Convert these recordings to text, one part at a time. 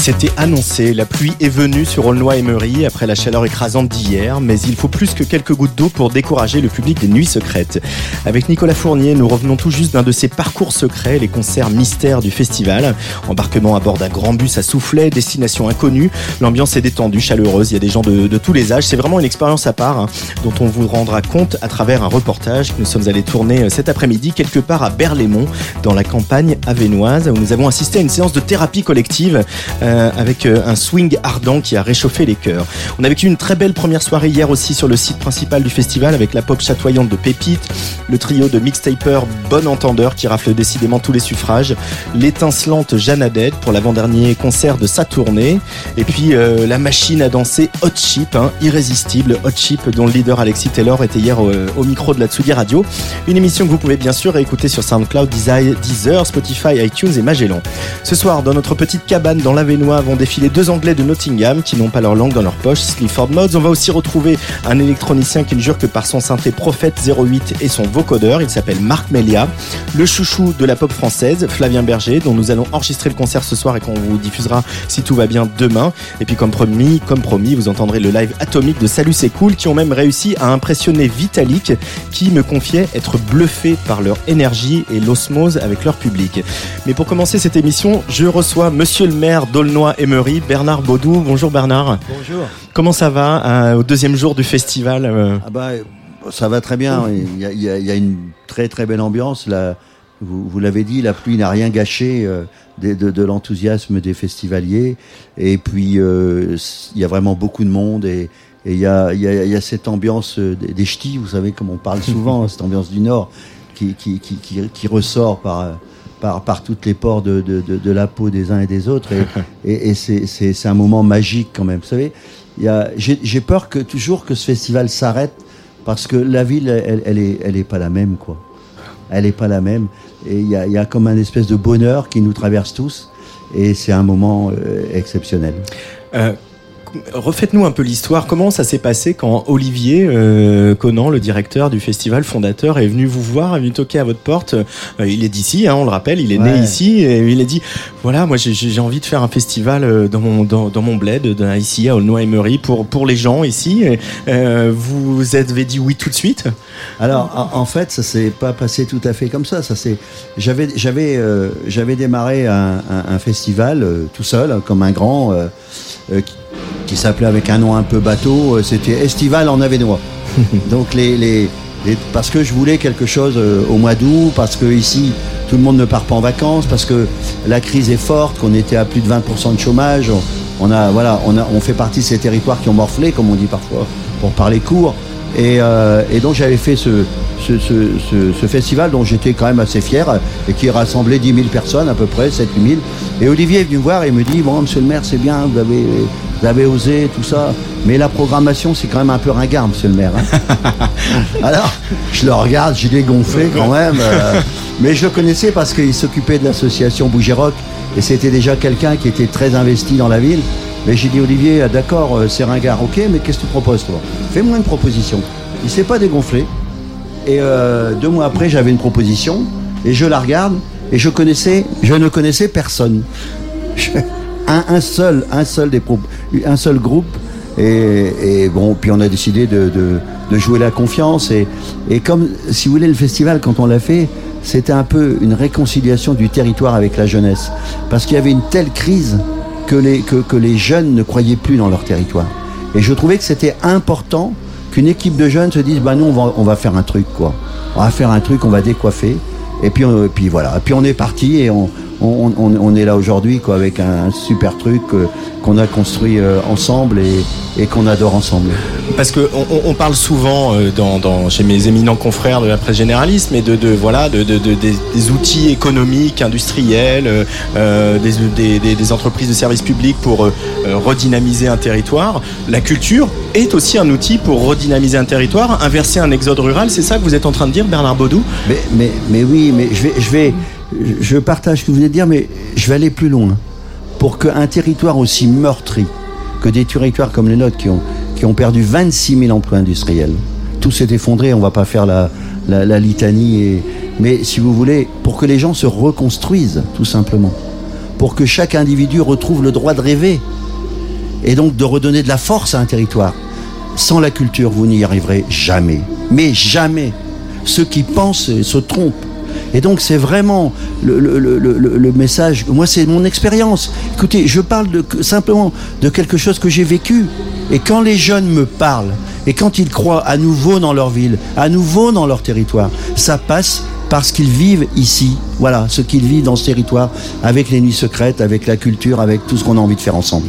C'était annoncé, la pluie est venue sur Aulnoy-Emery après la chaleur écrasante d'hier, mais il faut plus que quelques gouttes d'eau pour décourager le public des nuits secrètes. Avec Nicolas Fournier, nous revenons tout juste d'un de ces parcours secrets, les concerts mystères du festival. Embarquement à bord d'un grand bus à soufflet, destination inconnue, l'ambiance est détendue, chaleureuse, il y a des gens de, de tous les âges. C'est vraiment une expérience à part hein, dont on vous rendra compte à travers un reportage que nous sommes allés tourner euh, cet après-midi quelque part à Berlaymont, dans la campagne avénoise, où nous avons assisté à une séance de thérapie collective. euh, avec euh, un swing ardent qui a réchauffé les cœurs. On a vécu une très belle première soirée hier aussi sur le site principal du festival avec la pop chatoyante de Pépite, le trio de mixtapers Bon Entendeur qui rafle décidément tous les suffrages, l'étincelante Jeanne Haddad pour l'avant-dernier concert de sa tournée, et puis euh, la machine à danser Hot Chip, hein, irrésistible Hot Chip dont le leader Alexis Taylor était hier euh, au micro de la Tsugi Radio. Une émission que vous pouvez bien sûr écouter sur SoundCloud, Deezer, Spotify, iTunes et Magellan. Ce soir, dans notre petite cabane dans l'Avenois, vont défiler deux Anglais de Nottingham qui n'ont pas leur langue dans leur poche, Sleaford Mods. On va aussi retrouver un électronicien qui ne jure que par son synthé Prophète 08 et son vocodeur. Il s'appelle Marc Melia. Le chouchou de la pop française, Flavien Berger, dont nous allons enregistrer le concert ce soir et qu'on vous diffusera si tout va bien demain. Et puis comme promis, comme promis, vous entendrez le live atomique de Salut c'est cool qui ont même réussi à impressionner Vitalik qui me confiait être bluffé par leur énergie et l'osmose avec leur public. Mais pour commencer cette émission, je reçois monsieur le maire d'Aulnoy-Emery, Bernard Baudou. Bonjour Bernard. Bonjour. Comment ça va euh, au deuxième jour du festival euh Ah bah, ça va très bien. Il y a, il y une très très belle ambiance. Là, vous, vous l'avez dit, la pluie n'a rien gâché euh, de, de- de l'enthousiasme des festivaliers. Et puis, il y a vraiment beaucoup de monde. Et et il y a, il y, a, il y a cette ambiance des, des ch'tis, vous savez, comme on parle souvent, cette ambiance du Nord, qui, qui, qui, qui, qui ressort par, par, par toutes les pores de, de, de, de la peau des uns et des autres. Et, et, et c'est- c'est c'est un moment magique quand même. Vous savez, il y a- j'ai j'ai peur que toujours que ce festival s'arrête parce que la ville, elle, elle est, elle est pas la même, quoi. Elle est pas la même. Et il y a, il y a comme un espèce de bonheur qui nous traverse tous. Et c'est un moment euh, exceptionnel. Euh, Refaites-nous un peu l'histoire. Comment ça s'est passé quand Olivier euh, Conan, le directeur du festival fondateur, est venu vous voir, est venu toquer à votre porte Euh, Il est d'ici, hein, on le rappelle, il est né ici. Et il a dit voilà, moi j'ai- envie de faire un festival euh, dans mon dans, dans mon bled, ici à Aulnoy-Emery pour pour les gens ici. Et, euh, vous avez dit oui tout de suite? Alors, en, en fait, ça s'est pas passé tout à fait comme ça. Ça. J'avais, j'avais, euh, j'avais démarré un, un- un festival euh, tout seul, hein, comme un grand, qui, qui s'appelait avec un nom un peu bateau. euh, C'était Estival en Avenois. Donc les, les, les- parce que je voulais quelque chose euh, au mois d'août, parce que ici tout le monde ne part pas en vacances, parce que la crise est forte, qu'on était à plus de 20% de chômage. On, on a, voilà, on a, on fait partie de ces territoires qui ont morflé, comme on dit parfois, pour parler court. Et, euh, et donc j'avais fait ce, ce, ce, ce- ce festival dont j'étais quand même assez fier et qui rassemblait 10 000 personnes à peu près, 7 000. Et Olivier est venu me voir et me dit, bon monsieur le maire c'est bien, vous avez, vous avez osé, tout ça, mais la programmation c'est quand même un peu ringard monsieur le maire. hein. Alors je le regarde, j'ai dégonflé quand même. euh, mais je le connaissais parce qu'il s'occupait de l'association Bougerock et c'était déjà quelqu'un qui était très investi dans la ville. Mais j'ai dit Olivier, ah, d'accord, euh, c'est ringard, ok, mais qu'est-ce que tu proposes toi? Fais-moi une proposition. Il s'est pas dégonflé. Et euh, deux mois après, j'avais une proposition et je la regarde et je connaissais, je ne connaissais personne. Je- un, un seul, un seul des un seul groupe. Et, et bon, puis on a décidé de, de- de jouer la confiance. Et, et comme, si vous voulez, le festival, quand on l'a fait, c'était un peu une réconciliation du territoire avec la jeunesse. Parce qu'il y avait une telle crise que les, que, que les jeunes ne croyaient plus dans leur territoire. Et je trouvais que c'était important qu'une équipe de jeunes se dise, bah nous on va, on va faire un truc quoi. On va faire un truc, on va décoiffer. Et puis, on- et puis voilà. Et puis on est parti et on, on, on- on est là aujourd'hui quoi avec un, super truc euh, qu'on a construit euh, ensemble et, et qu'on adore ensemble. Parce que on, parle souvent euh, dans, dans- chez mes éminents confrères de la presse généraliste, mais de, de voilà de, de- de- des, des outils économiques, industriels, euh, euh, des, des- des- entreprises de services publics pour euh, euh, redynamiser un territoire. La culture est aussi un outil pour redynamiser un territoire, inverser un exode rural. C'est ça que vous êtes en train de dire, Bernard Baudou? Mais, mais, mais oui, mais je vais, je vais, je partage ce que vous venez de dire, mais je vais aller plus loin. Pour qu'un territoire aussi meurtri que des territoires comme les nôtres qui ont, qui ont perdu 26 000 emplois industriels, tout s'est effondré, on va pas faire la, litanie, mais si vous voulez, pour que les gens se reconstruisent, tout simplement. Pour que chaque individu retrouve le droit de rêver. Et donc de redonner de la force à un territoire. Sans la culture, vous n'y arriverez jamais. Mais jamais. Ceux qui pensent se trompent. Et donc c'est vraiment le, message. Moi c'est mon expérience. Écoutez, je parle simplement de quelque chose que j'ai vécu. Et quand les jeunes me parlent, et quand ils croient à nouveau dans leur ville, à nouveau dans leur territoire, ça passe parce qu'ils vivent ici. Voilà, ce qu'ils vivent dans ce territoire, avec les nuits secrètes, avec la culture, avec tout ce qu'on a envie de faire ensemble.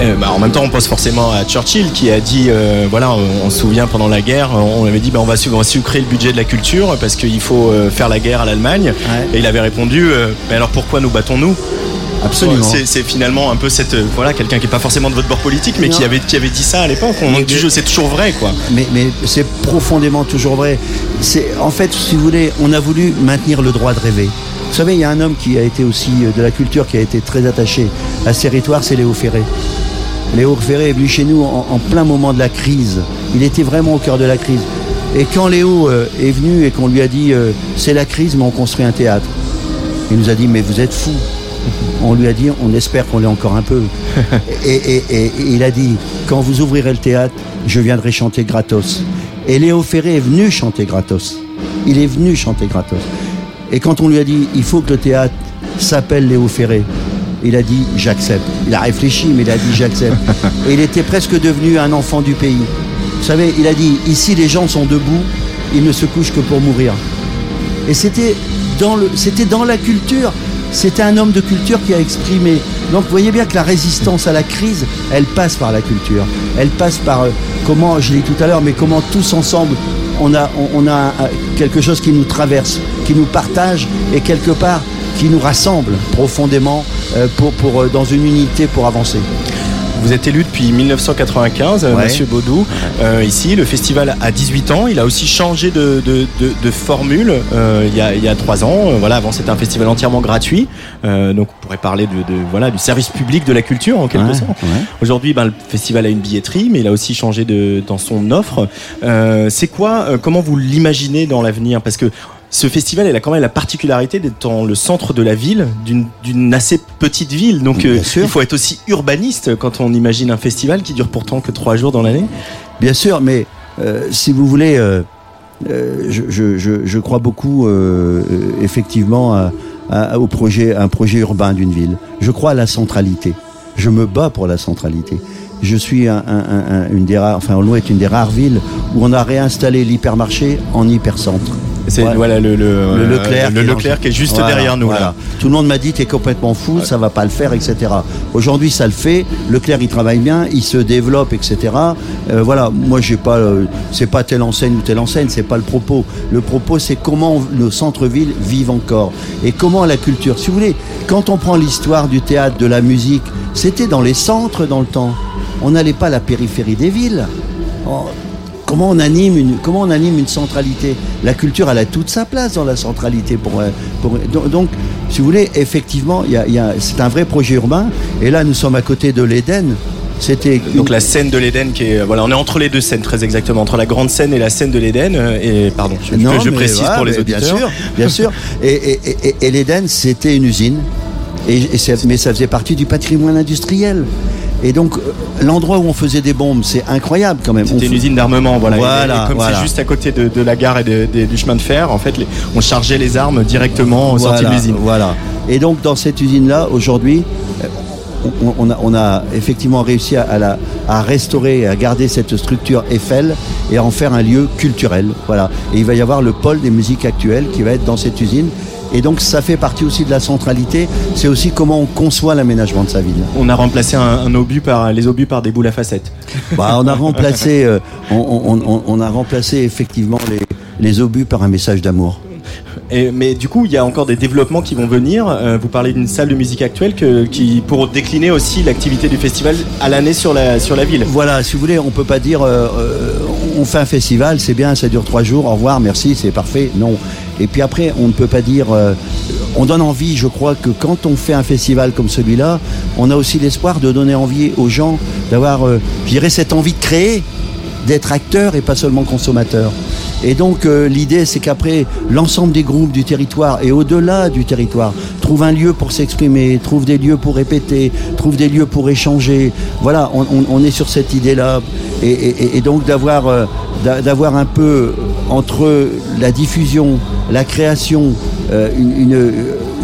Euh, bah, en même temps, on pense forcément à Churchill qui a dit, euh, voilà, on, on se souvient pendant la guerre, on avait dit, bah, on, va, su- on va sucrer le budget de la culture parce qu'il faut euh, faire la guerre à l'Allemagne. Ouais. Et il avait répondu, euh, mais alors pourquoi nous battons-nous? Absolument. C'est finalement un peu cette, voilà, quelqu'un qui est pas forcément de votre bord politique, mais Non. qui avait, qui avait dit ça à l'époque. On dit, c'est toujours vrai, quoi. Mais, mais c'est profondément toujours vrai. C'est en fait, si vous voulez, on a voulu maintenir le droit de rêver. Vous savez, il y a un homme qui a été aussi de la culture, qui a été très attaché à ce territoire, c'est Léo Ferré. Léo Ferré est venu chez nous en, en plein moment de la crise. Il était vraiment au cœur de la crise. Et quand Léo euh, est venu et qu'on lui a dit euh, c'est la crise, mais on construit un théâtre, il nous a dit mais vous êtes fou. On lui a dit on espère qu'on l'est encore un peu. et, et- et- et il a dit quand vous ouvrirez le théâtre, je viendrai chanter gratos. Et Léo Ferré est venu chanter gratos. Il est venu chanter gratos. Et quand on lui a dit il faut que le théâtre s'appelle Léo Ferré, il a dit j'accepte. Il a réfléchi, mais il a dit j'accepte. Et il était presque devenu un enfant du pays. Vous savez, il a dit ici les gens sont debout, ils ne se couchent que pour mourir. Et c'était dans, le, c'était dans la culture. C'était un homme de culture qui a exprimé. Donc vous voyez bien que la résistance à la crise, elle passe par la culture. Elle passe par euh, comment, je l'ai dit tout à l'heure, mais comment tous ensemble, on a, on, on a euh, quelque chose qui nous traverse, qui nous partage et quelque part qui nous rassemble profondément pour, pour, euh, dans une unité pour avancer. Vous êtes élu depuis 1995, euh, Ouais. Monsieur Baudou. Euh, ici, le festival a 18 ans. Il a aussi changé de, de, de- de formule euh, il, y a, il y a 3 ans. Euh, Voilà, avant c'était un festival entièrement gratuit. Euh, donc on pourrait parler de, de- voilà du service public de la culture en quelque Ouais, sorte. ouais. Aujourd'hui, ben, le festival a une billetterie, mais il a aussi changé de, dans son offre. Euh, c'est quoi euh, Comment vous l'imaginez dans l'avenir? Parce que ce festival, il a quand même la particularité d'être dans le centre de la ville, d'une assez petite ville. Donc, euh, il faut être aussi urbaniste quand on imagine un festival qui dure pourtant que trois jours dans l'année. Bien sûr, mais euh, si vous voulez, euh, je, je- je- je crois beaucoup effectivement à- à- au projet, à un projet urbain d'une ville. Je crois à la centralité. Je me bats pour la centralité. Je suis un, un- un- un- une des rares, enfin, Aulnois est une des rares villes où on a réinstallé l'hypermarché en hypercentre. C'est Ouais. voilà le, le, Le euh, Leclerc, le qui est Leclerc dans- qui est juste Voilà, derrière nous. voilà. là. Tout le monde m'a dit t'es complètement fou, ça va pas le faire, etc. Aujourd'hui, ça le fait. Leclerc, il travaille bien, il se développe, etc. Euh, voilà. Moi, j'ai pas, euh, c'est pas telle enseigne ou telle enseigne, c'est pas le propos. Le propos, c'est comment nos centres-villes vivent encore et comment la culture. Si vous voulez, quand on prend l'histoire du théâtre, de la musique, c'était dans les centres dans le temps. On n'allait pas à la périphérie des villes. Oh, Comment on anime une comment on anime une centralité? La culture, elle a toute sa place dans la centralité. Pour, euh, pour donc, si vous voulez, effectivement, il y a, il y a- c'est un vrai projet urbain. Et là, nous sommes à côté de l'Éden. C'était Donc la scène de l'Éden qui est voilà, on est entre les deux scènes très exactement, entre la grande scène et la scène de l'Éden. euh, Et pardon, je, Non, je précise pour les auditeurs. Bien sûr, bien sûr. Et, et, et- et l'Éden, c'était une usine. Et, et c'est- mais ça faisait partie du patrimoine industriel. Et donc, euh, l'endroit où on faisait des bombes, c'est incroyable quand même. C'était une fait- usine d'armement, voilà. Et- Voilà, et, comme voilà. c'est juste à côté de, de la gare et de- de- du chemin de fer, en fait, les- on chargeait les armes directement aux sorties de Voilà, l'usine. Voilà. Et donc dans cette usine-là, aujourd'hui, euh, on, a, on a effectivement réussi à, la, à restaurer, à garder cette structure Eiffel et à en faire un lieu culturel. Voilà. Et il va y avoir le pôle des musiques actuelles qui va être dans cette usine. Et donc ça fait partie aussi de la centralité, c'est aussi comment on conçoit l'aménagement de sa ville. On a remplacé un, obus par les obus par des boules à facettes. Bah, on a remplacé, euh, on, a remplacé effectivement les, les obus par un message d'amour mais du coup, il y a encore des développements qui vont venir. Euh, vous parlez d'une salle de musique actuelle qui pour décliner aussi l'activité du festival à l'année sur la sur la ville. Voilà, si vous voulez, on peut pas dire euh, euh, on fait un festival, c'est bien, ça dure trois jours, au revoir, merci, c'est parfait. Non. Et puis après, on ne peut pas dire. on donne envie, je crois que quand on fait un festival comme celui-là, on a aussi l'espoir de donner envie aux gens d'avoir, je dirais, cette envie de créer, d'être acteur et pas seulement consommateur. Et donc euh, l'idée c'est qu'après l'ensemble des groupes du territoire et au-delà du territoire trouve un lieu pour s'exprimer, trouve des lieux pour répéter, trouve des lieux pour échanger. Voilà, on, est sur cette idée-là. Et, donc d'avoir euh, d'avoir un peu entre la diffusion, la création, euh, une,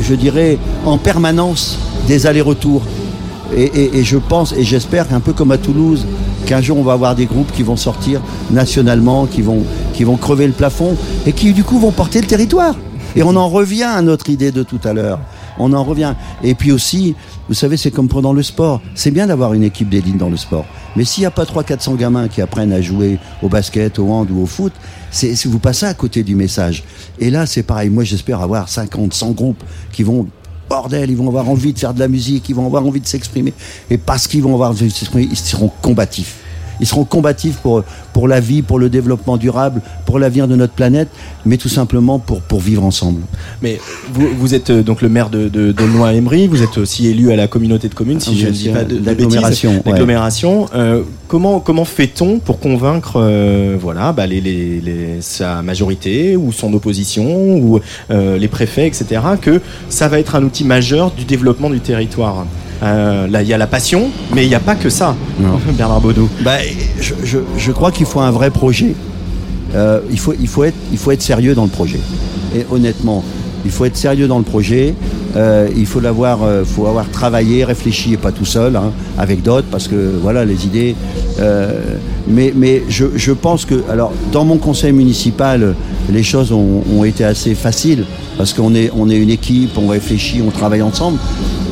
je dirais en permanence des allers-retours. Et, et, je pense et j'espère qu'un peu comme à Toulouse, qu'un jour on va avoir des groupes qui vont sortir nationalement, qui vont, qui vont crever le plafond et qui du coup vont porter le territoire. Et on en revient à notre idée de tout à l'heure. On en revient. Et puis aussi, vous savez, c'est comme pendant le sport. C'est bien d'avoir une équipe d'élite dans le sport. Mais s'il n'y a pas 300-400 gamins qui apprennent à jouer au basket, au hand ou au foot, c'est vous passez à côté du message. Et là, c'est pareil. Moi, j'espère avoir 50, 100 groupes qui vont bordel, ils vont avoir envie de faire de la musique, ils vont avoir envie de s'exprimer. Et parce qu'ils vont avoir envie de s'exprimer, ils seront combatifs. Ils seront combatifs pour, pour la vie, pour le développement durable, pour l'avenir de notre planète, mais tout simplement pour, pour vivre ensemble. Mais vous, vous êtes euh, donc le maire de, de, de emery vous êtes aussi élu à la communauté de communes, si je ne dis pas de. L'agglomération. Euh, comment comment fait-on pour convaincre euh, voilà, bah, les, les, les, sa majorité ou son opposition ou les préfets, etc., que ça va être un outil majeur du développement du territoire? Euh, là, il y a la passion, mais il n'y a pas que ça, Bernard Baudou. Bah, je, je, je crois qu'il faut un vrai projet. Euh, il, faut, il, faut être, il faut être sérieux dans le projet. Et honnêtement, il faut être sérieux dans le projet. Euh, il faut l'avoir, euh, faut avoir travaillé, réfléchi et pas tout seul, hein, avec d'autres, parce que voilà les idées. Euh, mais mais je, je, pense que, alors dans mon conseil municipal, les choses ont, été assez faciles parce qu'on est on est une équipe, on réfléchit, on travaille ensemble.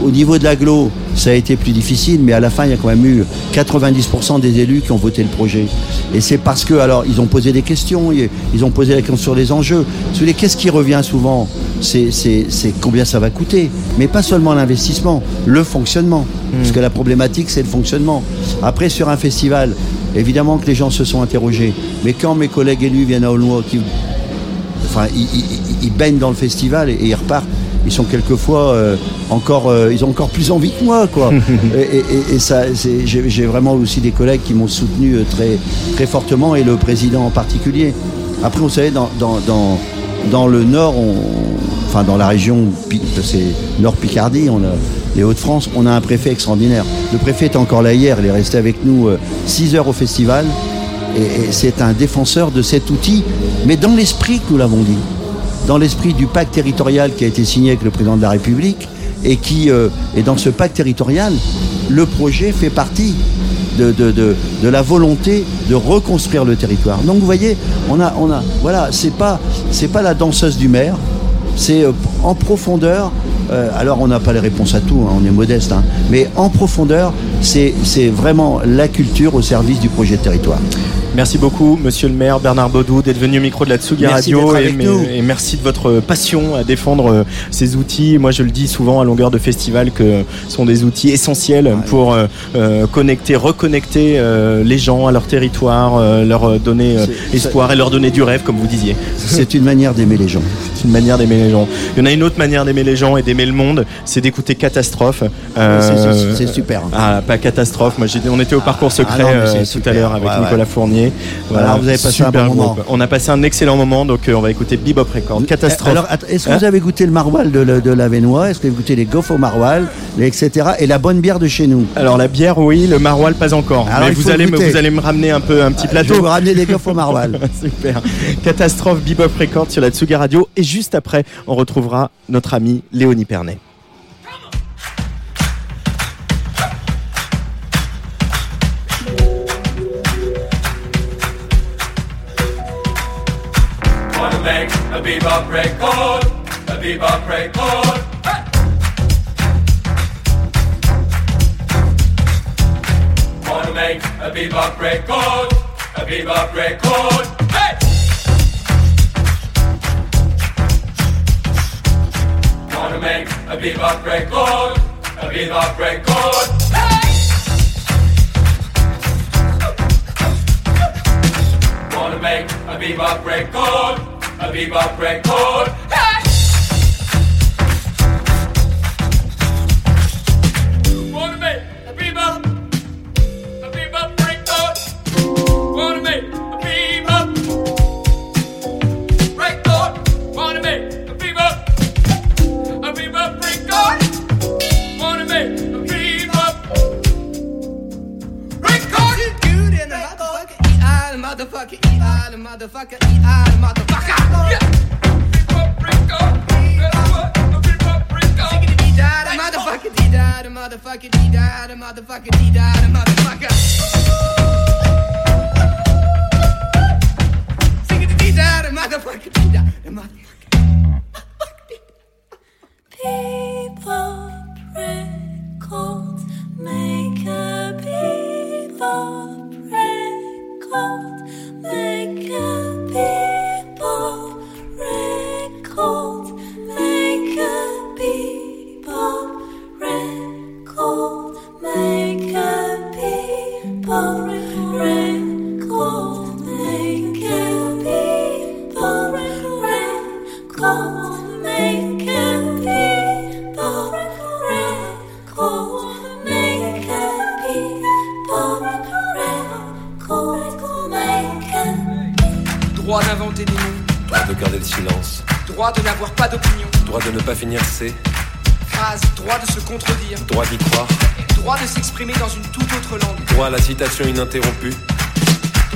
Au niveau de l'aglo, ça a été plus difficile, mais à la fin, il y a quand même eu 90% des élus qui ont voté le projet. Et c'est parce que, alors, ils ont posé des questions, ils ont posé la question sur les enjeux. Qu'est-ce qui revient souvent? C'est combien ça va coûter? Mais pas seulement l'investissement, le fonctionnement. Hmm. Parce que la problématique, c'est le fonctionnement. Après, sur un festival, évidemment que les gens se sont interrogés. Mais quand mes collègues élus viennent à Aulnois, qui, enfin, ils, baignent dans le festival et ils repartent ils sont quelquefois euh, encore, euh, ils ont encore plus envie que moi, quoi. et, ça, j'ai vraiment aussi des collègues qui m'ont soutenu euh, très, très fortement et le président en particulier. Après, vous savez, dans, dans, dans, dans le Nord, enfin dans la région, c'est Nord Picardie, les Hauts-de-France, on a un préfet extraordinaire. Le préfet est encore là hier, il est resté avec nous 6 heures au festival. Et, c'est un défenseur de cet outil, mais dans l'esprit que nous l'avons dit dans l'esprit du pacte territorial qui a été signé avec le président de la République et qui euh, dans ce pacte territorial, le projet fait partie de, de, la volonté de reconstruire le territoire. Donc vous voyez, on a, on a, voilà, c'est pas, c'est pas la danseuse du maire, c'est euh, en profondeur. Euh, alors on n'a pas les réponses à tout, hein, on est modeste, hein, mais en profondeur, c'est vraiment la culture au service du projet de territoire. Merci beaucoup, monsieur le maire Bernard Baudou, d'être venu au micro de la Tsugi Radio et, et, merci de votre passion à défendre euh, ces outils. Moi, je le dis souvent à longueur de festival que ce sont des outils essentiels pour euh, euh, connecter, reconnecter les gens à leur territoire, leur donner espoir et leur donner du rêve, comme vous disiez. C'est une manière d'aimer les gens. C'est une manière d'aimer les gens. Il y en a une autre manière d'aimer les gens et d'aimer le monde, c'est d'écouter Catastrophe. c'est super. Ah, pas Catastrophe. Moi, on était au ah, parcours secret ah tout à l'heure avec Nicolas Fournier. Voilà, vous avez passé un bon moment. On a passé un excellent moment, donc euh, on va écouter Bebop Record. Catastrophe. Alors, est-ce que vous hein avez goûté le maroilles de, de, l'Avenois Est-ce que vous avez goûté les gaufres au maroilles, etc. Et la bonne bière de chez nous? Alors la bière, oui, le maroilles pas encore. Mais vous allez, me, vous allez me ramener un peu un petit plateau. Je vais vous ramener des gaufres au maroilles. Super. Catastrophe Bebop Record sur la Tsuga Radio. Et juste après, on retrouvera notre ami Léonie Pernet. Make a bebop record, a bebop record. Hey! Wanna make a bebop record, a bebop record. Hey! Wanna make a bebop record, a bebop record. Hey! Wanna make a bebop record, a bebop record.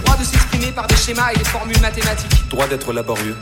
Droit de s'exprimer par des schémas et des formules mathématiques, Droit d'être laborieux.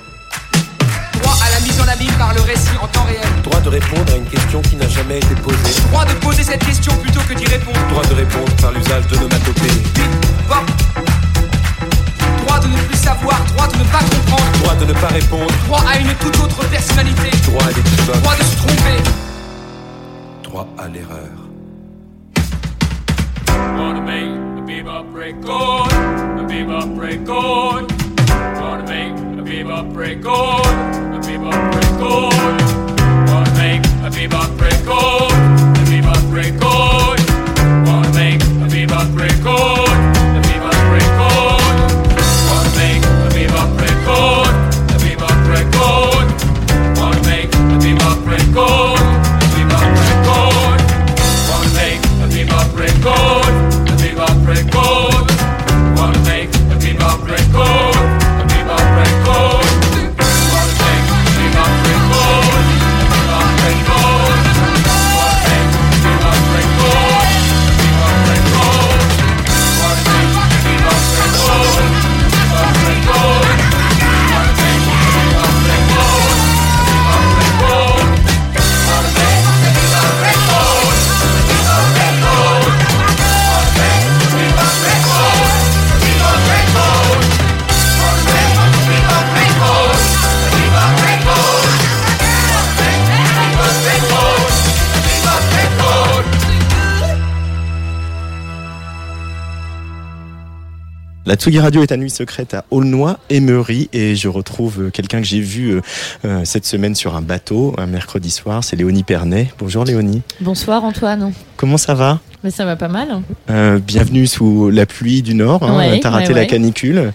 La Tsugi Radio est à nuit secrète à Aulnoy, Emery, et je retrouve euh, quelqu'un que j'ai vu euh, euh, cette semaine sur un bateau, un mercredi soir, c'est Léonie Pernet. Bonjour Léonie. Bonsoir Antoine. Comment ça va? Mais ça va pas mal. Euh, Bienvenue sous la pluie du Nord, hein, Ouais, t'as raté ouais, la canicule.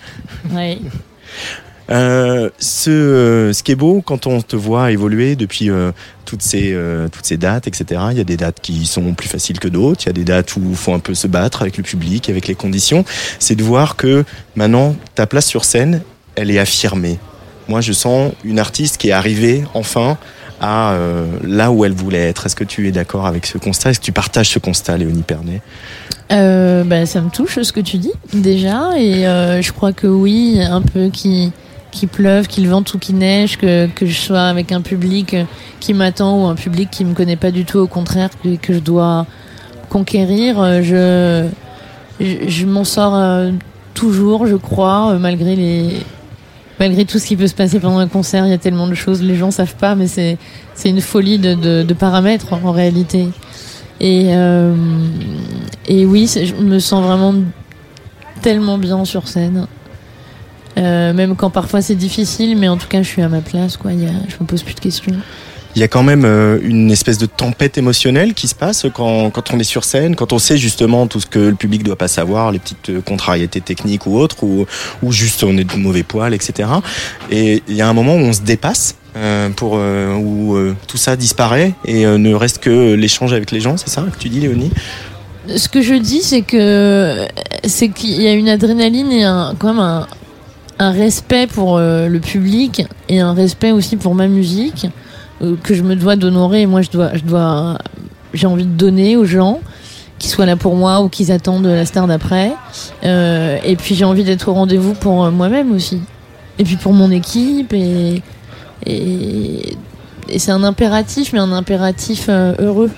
Oui. Euh, ce, euh, ce qui est beau quand on te voit évoluer depuis euh, toutes, ces, euh, toutes ces dates, etc., il y a des dates qui sont plus faciles que d'autres, il y a des dates où il faut un peu se battre avec le public, avec les conditions, c'est de voir que maintenant ta place sur scène, elle est affirmée. Moi je sens une artiste qui est arrivée enfin à euh, là où elle voulait être. Est-ce que tu es d'accord avec ce constat? Est-ce que tu partages ce constat, Léonie Pernet? Euh, bah, ça me touche ce que tu dis déjà et euh, je crois que oui, un peu qui qu'il pleuve, qu'il vente ou qu'il neige, que, que je sois avec un public qui m'attend ou un public qui me connaît pas du tout, au contraire que, je dois conquérir, euh, je je, m'en sors euh, toujours, je crois, euh, malgré les malgré tout ce qui peut se passer pendant un concert, il y a tellement de choses, les gens savent pas, mais c'est c'est une folie de, de, paramètres en réalité. Et et oui, je me sens vraiment tellement bien sur scène. Euh, même quand parfois c'est difficile, mais en tout cas je suis à ma place, quoi. Y a, je me pose plus de questions. Il y a quand même euh, une espèce de tempête émotionnelle qui se passe quand, quand on est sur scène, quand on sait justement tout ce que le public doit pas savoir, les petites euh, contrariétés techniques ou autres, ou, ou juste on est de mauvais poil, etc. Et il y a un moment où on se dépasse, euh, pour euh, où euh, tout ça disparaît et ne reste que l'échange avec les gens, c'est ça que tu dis, Léonie? Ce que je dis, c'est que c'est qu'il y a une adrénaline et un, quand même un, un respect pour euh, le public et un respect aussi pour ma musique euh, que je me dois d'honorer. Moi, je dois, je dois, j'ai envie de donner aux gens qui soient là pour moi ou qu'ils attendent la star d'après. Euh, et puis j'ai envie d'être au rendez-vous pour moi-même aussi. Et puis pour mon équipe et c'est un impératif, mais un impératif heureux.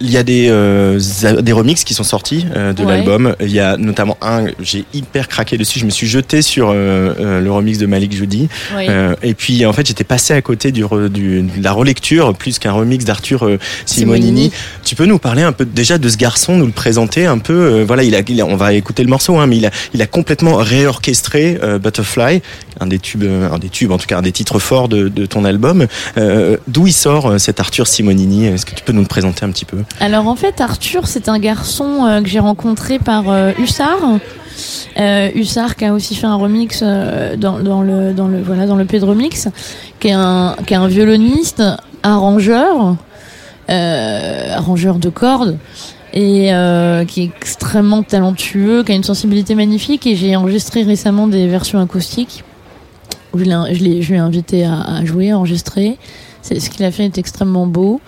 Il y a des, euh, des remixes qui sont sortis euh, de Ouais. l'album. Il y a notamment un, j'ai hyper craqué dessus. Je me suis jeté sur euh, euh, le remix de Malik Judy. Oui. Euh, et puis en fait, j'étais passé à côté du, re- du- de la relecture plus qu'un remix d'Arthur euh, Simonini. Simonini. Tu peux nous parler un peu déjà de ce garçon, nous le présenter un peu. euh, voilà, il a, il a- on va écouter le morceau, hein, mais il a, il a complètement réorchestré euh, Butterfly, un des tubes, un des tubes, en tout cas un des titres forts de, de ton album. Euh, D'où il sort cet Arthur Simonini? Est-ce que tu peux nous le présenter un petit peu? Alors en fait, Arthur, c'est un garçon euh, que j'ai rencontré par euh, Hussard. Euh, Hussard qui a aussi fait un remix dans, le dans le voilà dans le P de remix, qui est un qui est un violoniste, arrangeur, arrangeur de cordes et qui est extrêmement talentueux, qui a une sensibilité magnifique. Et j'ai enregistré récemment des versions acoustiques où je l'ai je invité à, à jouer, à enregistrer. C'est- Ce qu'il a fait est extrêmement beau.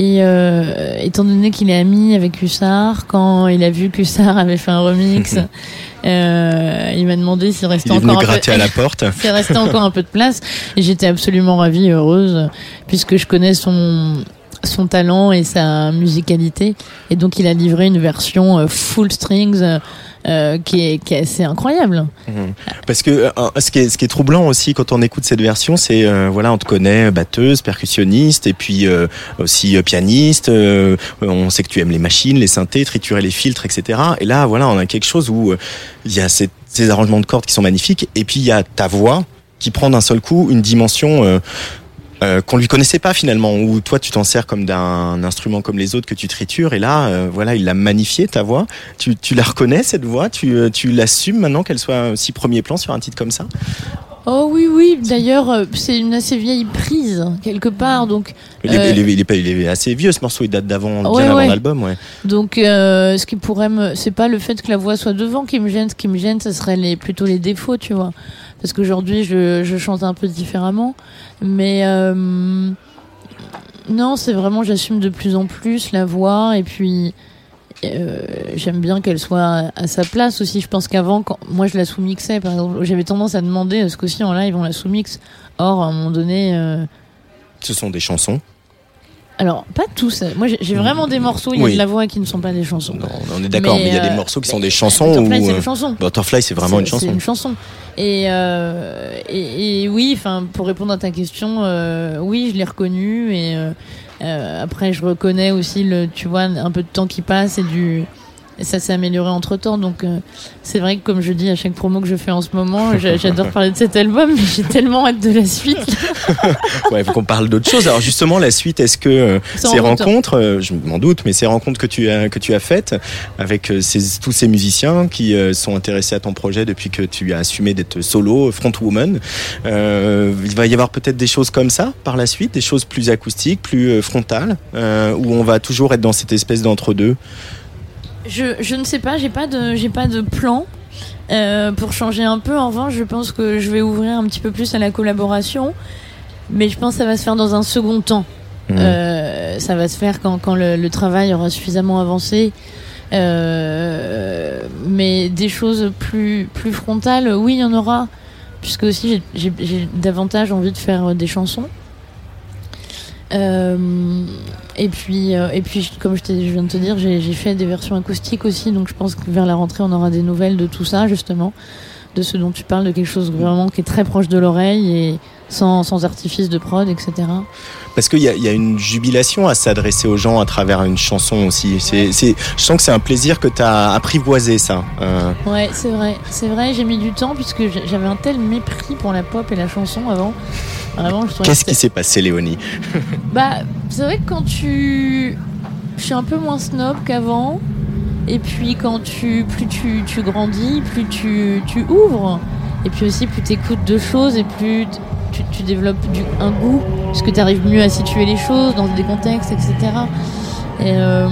Et euh, étant donné qu'il est ami avec Hussard, quand il a vu qu'Hussard avait fait un remix, euh, il m'a demandé s'il restait Il est venu encore un peu, à la porte. s'il restait encore un peu de place. Et j'étais absolument ravie et heureuse, puisque je connais son son talent et sa musicalité. Et donc il a livré une version euh, full strings euh, qui, est, assez incroyable. Mhm. Parce que euh, ce, qui est, troublant aussi quand on écoute cette version, c'est euh, voilà, on te connaît batteuse, percussionniste et puis aussi pianiste. on sait que tu aimes les machines, les synthés, triturer les filtres, etc. Et là, voilà, on a quelque chose où il y a ces arrangements de cordes qui sont magnifiques et puis il y a ta voix qui prend d'un seul coup une dimension. Euh, qu'on lui connaissait pas finalement, où toi tu t'en sers comme d'un instrument comme les autres que tu tritures, et là, euh, voilà, il l'a magnifié ta voix. Tu, tu la reconnais cette voix, tu, euh, tu l'assumes maintenant qu'elle soit si premier plan sur un titre comme ça? Oh oui, oui. D'ailleurs, euh, c'est une assez vieille prise, quelque part. Donc, Il est, Euh, il est- il est pas- il est assez vieux ce morceau, il date d'avant, bien Ouais, avant ouais. l'album, ouais. Donc, euh, ce qui pourrait me, c'est pas le fait que la voix soit devant qui me gêne. Ce qui me gêne, ce serait les, plutôt les défauts, tu vois. Parce qu'aujourd'hui, je, je chante un peu différemment. Mais euh, non, c'est vraiment, j'assume de plus en plus la voix. Et puis, euh, j'aime bien qu'elle soit à, sa place aussi. Je pense qu'avant, moi je la sous-mixais, par exemple, j'avais tendance à demander est-ce qu'aussi en live on la sous-mixe. Or, à un moment donné. euh, Ce sont des chansons. Alors, pas tous. Moi, j'ai vraiment des morceaux, il y a Oui. de la voix qui ne sont pas des chansons. Non, on est d'accord, mais, il y a des euh, morceaux qui sont des chansons. Butterfly, où, c'est euh, une chanson. Butterfly, c'est vraiment une chanson. C'est une chanson. Et, euh, et, et oui, enfin, pour répondre à ta question, euh, oui, je l'ai reconnu. Et euh, euh, après, je reconnais aussi le, tu vois, un peu de temps qui passe et du. Et ça s'est amélioré entre temps, donc euh, c'est vrai que comme je dis à chaque promo que je fais en ce moment, j'a- j'adore parler de cet album, mais j'ai tellement hâte de la suite. Ouais, faut qu'on parle d'autre chose. Alors justement, la suite, est-ce que euh, ces rencontres, euh, je m'en doute, mais ces rencontres que tu as que tu as faites avec euh, ces, tous ces musiciens qui sont intéressés à ton projet depuis que tu as assumé d'être solo, frontwoman, euh, il va y avoir peut-être des choses comme ça par la suite, des choses plus acoustiques, plus frontales, où on va toujours être dans cette espèce d'entre-deux? Je, je ne sais pas, j'ai pas de j'ai pas de plan euh, pour changer un peu. En revanche, je pense que je vais ouvrir un petit peu plus à la collaboration, mais je pense que ça va se faire dans un second temps. Mhm. Euh, ça va se faire quand, quand le, le travail aura suffisamment avancé. Euh, mais des choses plus plus frontales, oui, il y en aura, puisque aussi j'ai davantage envie de faire des chansons. Euh, et puis, euh, et puis, comme je, viens de te dire, j'ai fait des versions acoustiques aussi, donc je pense que vers la rentrée, on aura des nouvelles de tout ça, justement. de ce dont tu parles, de quelque chose vraiment qui est très proche de l'oreille et sans, sans artifice de prod, etc. Parce qu'il y, a- il y a une jubilation à s'adresser aux gens à travers une chanson aussi. C'est, je sens que c'est un plaisir que tu as apprivoisé ça. Euh, Ouais, c'est vrai, c'est vrai, j'ai mis du temps puisque j'avais un tel mépris pour la pop et la chanson avant. Vraiment, je trouvais Qu'est-ce que qui s'est passé, Léonie Bah, c'est vrai que quand tu. Je suis un peu moins snob qu'avant. Et puis quand tu. Plus tu, tu grandis, plus tu, tu ouvres. Et puis aussi, plus tu écoutes de choses et plus tu, tu développes du, un goût. Parce que tu arrives mieux à situer les choses dans des contextes, etc. Et, euh,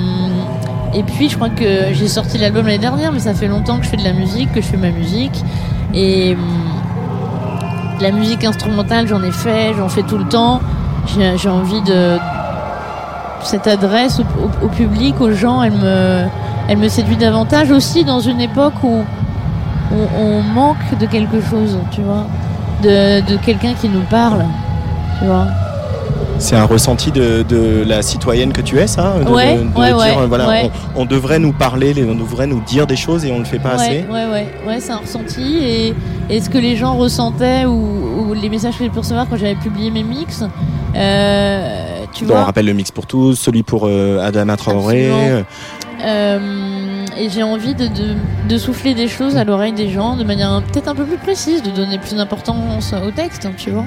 et puis, je crois que j'ai sorti l'album l'année dernière, mais ça fait longtemps que je fais de la musique, que je fais ma musique. Et. Hum, la musique instrumentale, j'en ai fait, j'en fais tout le temps. J'ai envie de. Cette adresse au, public, aux gens, elle me, elle me séduit davantage aussi dans une époque où on, on manque de quelque chose, tu vois. De, de quelqu'un qui nous parle, tu vois. C'est un ressenti de, de la citoyenne que tu es, ça de, Ouais, de- de ouais, dire, ouais, voilà, ouais. On, on devrait nous parler, on devrait nous dire des choses et on ne le fait pas assez. Ouais, ouais, c'est un ressenti. Et, et ce que les gens ressentaient ou, ou les messages que j'ai pu recevoir quand j'avais publié mes mix, euh, tu Donc, on vois. rappelle le mix pour tous, celui pour euh, Adama Traoré. Euh, et j'ai envie de, de, de souffler des choses à l'oreille des gens de manière peut-être un peu plus précise, de donner plus d'importance au texte, tu vois.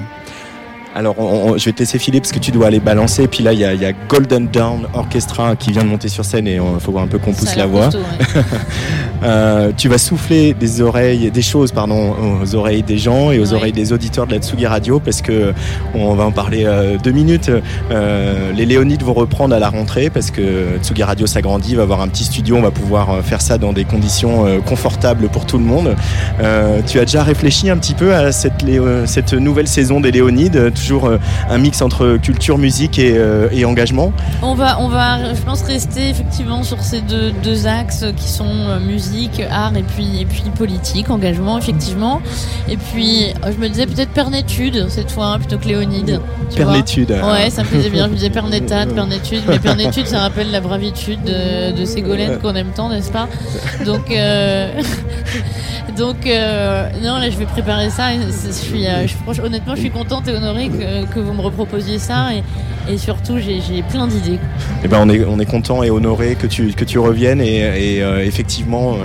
Alors, on- on- je vais te laisser filer parce que tu dois aller balancer. Puis là, il y, y a Golden Dawn Orchestra qui vient de monter sur scène et il faut un peu qu'on pousse la voix. ouais. Euh, tu vas souffler des oreilles, des choses, pardon, aux oreilles des gens et aux Ouais. oreilles des auditeurs de la Tsugi Radio parce que on va en parler euh, deux minutes. Euh, les Léonides vont reprendre à la rentrée parce que Tsugi Radio s'agrandit, va avoir un petit studio, on va pouvoir faire ça dans des conditions confortables pour tout le monde. Euh, tu as déjà réfléchi un petit peu à cette, cette nouvelle saison des Léonides, toujours euh, un mix entre culture, musique et, euh, et engagement. On va, on va, je pense, rester effectivement sur ces deux, deux axes qui sont euh, musique, art et puis, et puis politique, engagement, effectivement. Et puis, je me disais peut-être Pernétude cette fois, hein, plutôt que Léonide. Pernétude. hein. Ouais, ça me plaisait bien. Je me disais Pernétade, Pernétude. Mais Pernétude, ça rappelle la bravitude de, de Ségolène qu'on aime tant, n'est-ce pas? Donc, euh, donc euh, non, là, je vais préparer ça. et Je suis, euh, je, honnêtement, je suis contente et honorée que, vous me reproposiez ça. Et, surtout, j'ai plein d'idées. Eh ben on est on est content et honoré que tu reviennes et, et, euh, effectivement euh,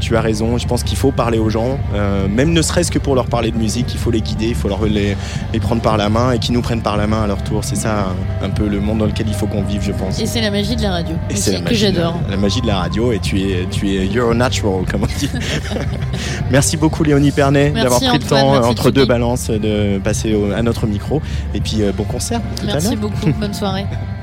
tu as raison. Je pense qu'il faut parler aux gens, euh, même ne serait-ce que pour leur parler de musique. Il faut les guider, il faut leur les, les prendre par la main et qu'ils nous prennent par la main à leur tour. C'est ça un, peu le monde dans lequel il faut qu'on vive, je pense. Et c'est la magie de la radio. Et c'est la que la, j'adore. la magie de la radio et tu es tu es you're natural comme on dit. merci beaucoup Léonie Pernet d'avoir pris le temps merci, entre deux balances de passer au- à notre micro et puis euh, bon concert. tout Merci beaucoup. Bonne soirée.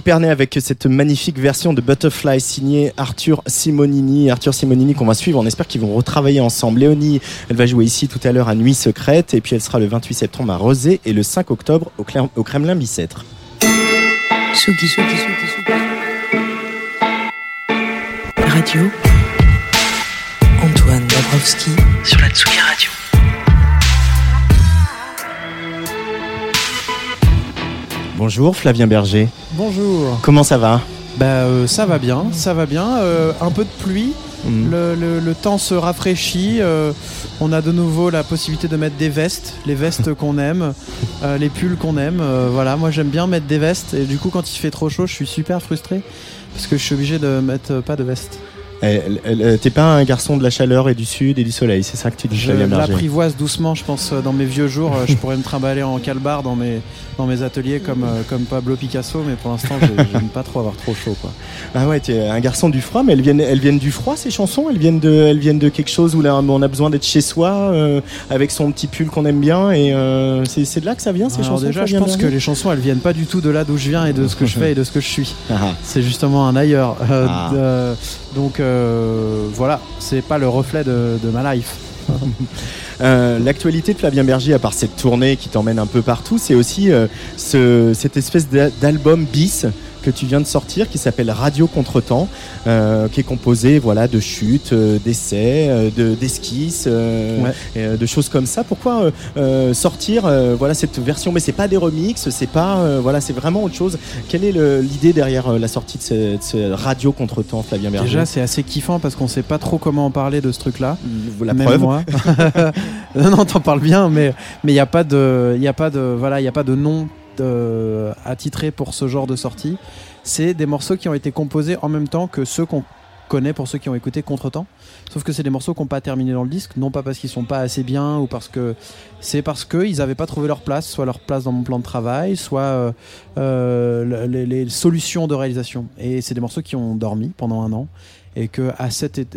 Pernet avec cette magnifique version de Butterfly signée Arthur Simonini. Arthur Simonini qu'on va suivre. On espère qu'ils vont retravailler ensemble. Léonie, elle va jouer ici tout à l'heure à Nuit Secrète et puis elle sera le 28 septembre à Rosé et le 5 octobre au, Cler- au Kremlin Bicêtre. Tsugi, Tsugi, Tsugi, Tsugi. Radio. Antoine Dabrowski sur la Tsugi Radio. Bonjour Flavien Berger. Bonjour. Comment ça va Bah euh, ça va bien, ça va bien. Euh, un peu de pluie. Mm. Le, le- le temps se rafraîchit. euh, on a de nouveau la possibilité de mettre des vestes, les vestes qu'on aime, les pulls qu'on aime. voilà, moi j'aime bien mettre des vestes et du coup quand il fait trop chaud, je suis super frustré parce que je suis obligé de mettre pas de veste. Elle- elle- T'es pas un garçon de la chaleur et du sud et du soleil, c'est ça que tu dis Je l'apprivoise doucement, je pense. euh, Dans mes vieux jours, euh, je pourrais me trimballer en calbar dans mes, dans mes ateliers comme, euh, comme Pablo Picasso, mais pour l'instant, j'ai- j'aime pas trop avoir trop chaud. Quoi. Ah ouais, tu es un garçon du froid, mais elles viennent, elles viennent du froid ces chansons? Elles viennent de, elles viennent de quelque chose où là, on a besoin d'être chez soi, euh, avec son petit pull qu'on aime bien, et euh, c'est de là que ça vient ces Alors chansons déjà, je pense que les chansons, elles viennent pas du tout de là d'où je viens et de ce que je fais et de ce que je suis. Ah, C'est justement un ailleurs. Euh, Ah. Donc euh, voilà, c'est pas le reflet de, ma life. Euh, L'actualité de Flavien Berger, à part cette tournée qui t'emmène un peu partout, c'est aussi euh, ce- cette espèce d'a- d'album bis que tu viens de sortir qui s'appelle Radio Contretemps, euh, qui est composé voilà de chutes, euh, d'essais, euh, de d'esquisses, euh, Ouais. de choses comme ça. Pourquoi sortir voilà cette version? Mais c'est pas des remixes, c'est pas voilà, c'est vraiment autre chose. Quelle est l'idée derrière la sortie de ce, de ce Radio Contretemps, Flavien Berger? Déjà, c'est assez kiffant parce qu'on sait pas trop comment en parler de ce truc-là. la Même preuve. moi. non, non, t'en parles bien, mais mais il y a pas de, il y a pas de, voilà, il y a pas de nom de- attitré pour ce genre de sortie. C'est des morceaux qui ont été composés en même temps que ceux qu'on connaît pour ceux qui ont écouté Contretemps. Sauf que c'est des morceaux qui n'ont pas terminé dans le disque, non pas parce qu'ils sont pas assez bien ou parce que c'est parce qu'ils n'avaient pas trouvé leur place, soit leur place dans mon plan de travail, soit euh, euh, les, solutions de réalisation. Et c'est des morceaux qui ont dormi pendant un an et que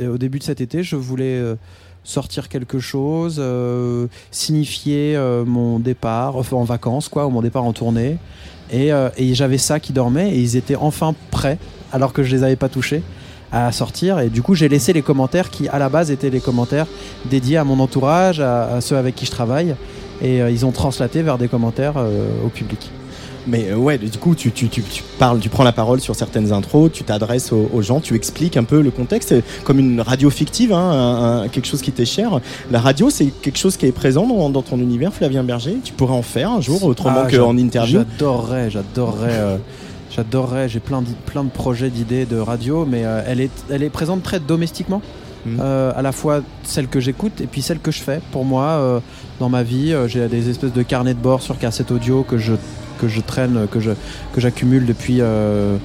au début de cet été, je voulais euh, sortir quelque chose, euh, signifier euh, mon départ, en vacances quoi, ou mon départ en tournée. Et, euh, et j'avais ça qui dormait et ils étaient enfin prêts alors que je les avais pas touchés à sortir et du coup j'ai laissé les commentaires qui à la base étaient les commentaires dédiés à mon entourage, à, ceux avec qui je travaille et ils ont translaté vers des commentaires au public. Mais euh, ouais, du coup, tu, tu, tu, tu parles, tu prends la parole sur certaines intros, tu t'adresses aux, aux gens, tu expliques un peu le contexte, comme une radio fictive, hein, un- un- quelque chose qui t'est cher. La radio, c'est quelque chose qui est présent dans, dans ton univers, Flavien Berger? Tu pourrais en faire un jour, autrement Ah, qu'en interview? J'adorerais, j'adorerais, euh, j'adorerais. J'ai plein, d'i- plein de projets, d'idées de radio, mais euh, elle est, elle est présente très domestiquement. Euh, à la fois celle que j'écoute et puis celle que je fais. Pour moi, euh, dans ma vie, euh, j'ai des espèces de carnets de bord sur cassette audio que je que je traîne, que j'accumule depuis euh,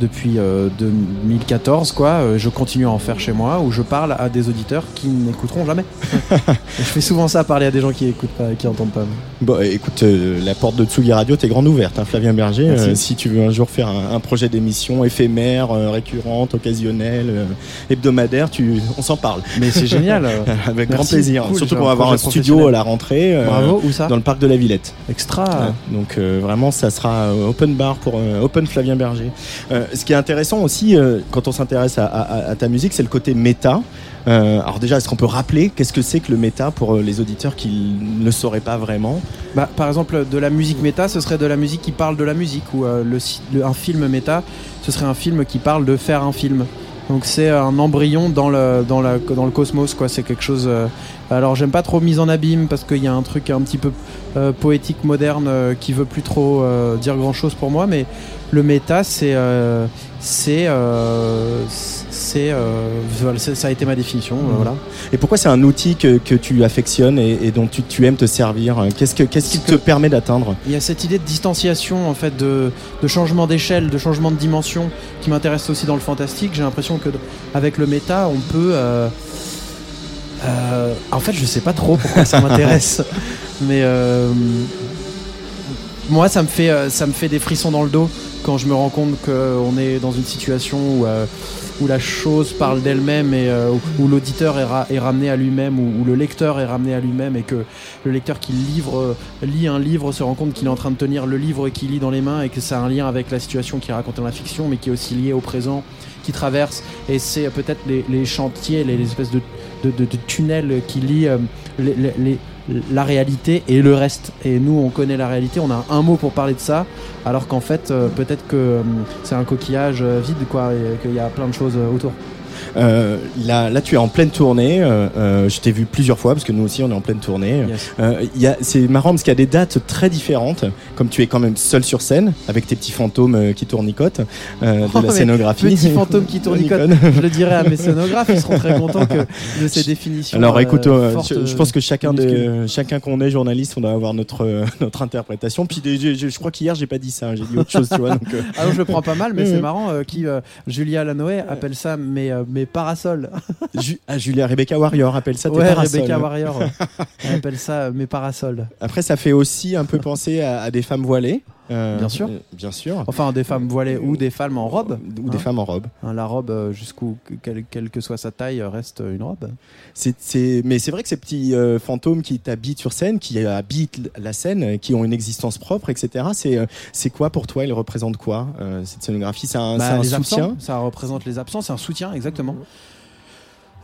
depuis euh, 2014 quoi. Euh, Je continue à en faire chez moi où je parle à des auditeurs qui n'écouteront jamais. Je fais souvent ça, parler à des gens qui écoutent pas, qui entendent pas. Bon, écoute, euh, la porte de Tsugi Radio, t'es grande ouverte, hein, Flavien Berger. Euh, si tu veux un jour faire un, un projet d'émission éphémère, euh, récurrente, occasionnelle, euh, hebdomadaire, tu, on s'en parle. Mais c'est génial. euh. Avec Merci, grand plaisir. cool, Surtout qu'on va avoir un studio à la rentrée. euh, Bravo, où ça? Dans le parc de la Villette. Extra. Donc euh, vraiment, ça sera euh, open bar pour euh, Open Flavien Berger. Euh, ce qui est intéressant aussi euh, quand on s'intéresse à, ta musique, c'est le côté méta. Euh, alors déjà, est-ce qu'on peut rappeler qu'est-ce que c'est que le méta pour les auditeurs qui ne sauraient pas vraiment? Bah, par exemple, de la musique méta, ce serait de la musique qui parle de la musique, ou un film méta, ce serait un film qui parle de faire un film. Donc c'est un embryon dans le, dans la, dans le cosmos, quoi. C'est quelque chose. euh, alors j'aime pas trop mise en abîme parce qu'il y a un truc un petit peu euh, poétique moderne euh, qui veut plus trop euh, dire grand chose pour moi, mais le méta, c'est euh, c'est euh, c'est euh, c'est- ça a été ma définition. euh, Voilà. Et pourquoi c'est un outil que, que tu affectionnes et, et dont tu, tu aimes te servir Qu'est-ce que- qu'est-ce qui te permet d'atteindre? Il y a cette idée de distanciation, en fait, de, de changement d'échelle, de changement de dimension qui m'intéresse aussi dans le fantastique. J'ai l'impression que avec le méta, on peut. euh, euh, en fait, je sais pas trop pourquoi ça m'intéresse, mais euh, moi, ça me fait, ça me fait des frissons dans le dos quand je me rends compte qu'on est dans une situation où, euh, où la chose parle d'elle-même et euh, où, l'auditeur est, ra- est ramené à lui-même, où, où le lecteur est ramené à lui-même et que le lecteur qui livre, euh, lit un livre se rend compte qu'il est en train de tenir le livre qu'il lit dans les mains et que ça a un lien avec la situation qui est racontée dans la fiction, mais qui est aussi lié au présent, qui traverse. Et c'est peut-être les, chantiers, les, espèces de, tunnels qui lient les- la réalité et le reste. Et nous, on connaît la réalité, on a un mot pour parler de ça, alors qu'en fait, euh, peut-être que euh, c'est un coquillage euh, vide, quoi, et qu'il y a plein de choses autour. Euh, là, là, tu es en pleine tournée. euh, euh, je t'ai vu plusieurs fois parce que nous aussi, on est en pleine tournée. Yes. Euh, c'est marrant parce qu'il y a des dates très différentes. Comme tu es quand même seul sur scène avec tes petits fantômes qui tournicotent euh, de Oh, la scénographie. Petit fantôme qui tournicote. Tournicote. Je le dirais à mes scénographes, ils seront très contents que de ces définitions. Alors écoute, je, je pense que chacun, de, chacun qu'on est journaliste, on doit avoir notre, notre interprétation. Puis des- je, crois qu'hier, j'ai pas dit ça, hein, j'ai dit autre chose, tu vois. Donc, euh, Ah je le prends pas mal, mais c'est marrant. qui, Julia Lanoé appelle ça mes, parasols. Ju- ah, Julia Rebecca Warrior appelle ça tes ouais, parasols. Rebecca Warrior. ouais. Elle appelle ça euh, mes parasols. Après, ça fait aussi un peu penser à, à des femmes voilées. Euh, Bien sûr. euh, bien sûr. Enfin, des femmes voilées ou des femmes en robe. Ou des Hein. femmes en robe. Hein, la robe, euh, jusqu'où, quelle, quelle que soit sa taille, reste une robe. C'est, c'est- mais c'est vrai que ces petits euh, fantômes qui t'habitent sur scène, qui habitent la scène, qui ont une existence propre, etc. C'est, c'est quoi pour toi? Ils représentent quoi Cette scénographie, c'est un, Bah, c'est un les soutien? Absents, ça représente les absents, c'est un soutien, exactement.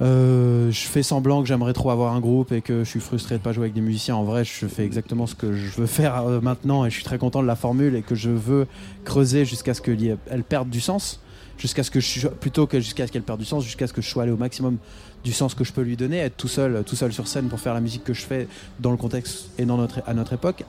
Euh, je fais semblant que j'aimerais trop avoir un groupe et que je suis frustré de pas jouer avec des musiciens. En vrai, je fais exactement ce que je veux faire euh, maintenant et je suis très content de la formule et que je veux creuser jusqu'à ce qu'elle elle perde du sens, jusqu'à ce que je plutôt que jusqu'à ce qu'elle perde du sens, jusqu'à ce que je sois allé au maximum du sens que je peux lui donner, être tout seul, tout seul sur scène pour faire la musique que je fais dans le contexte et dans notre, à notre époque.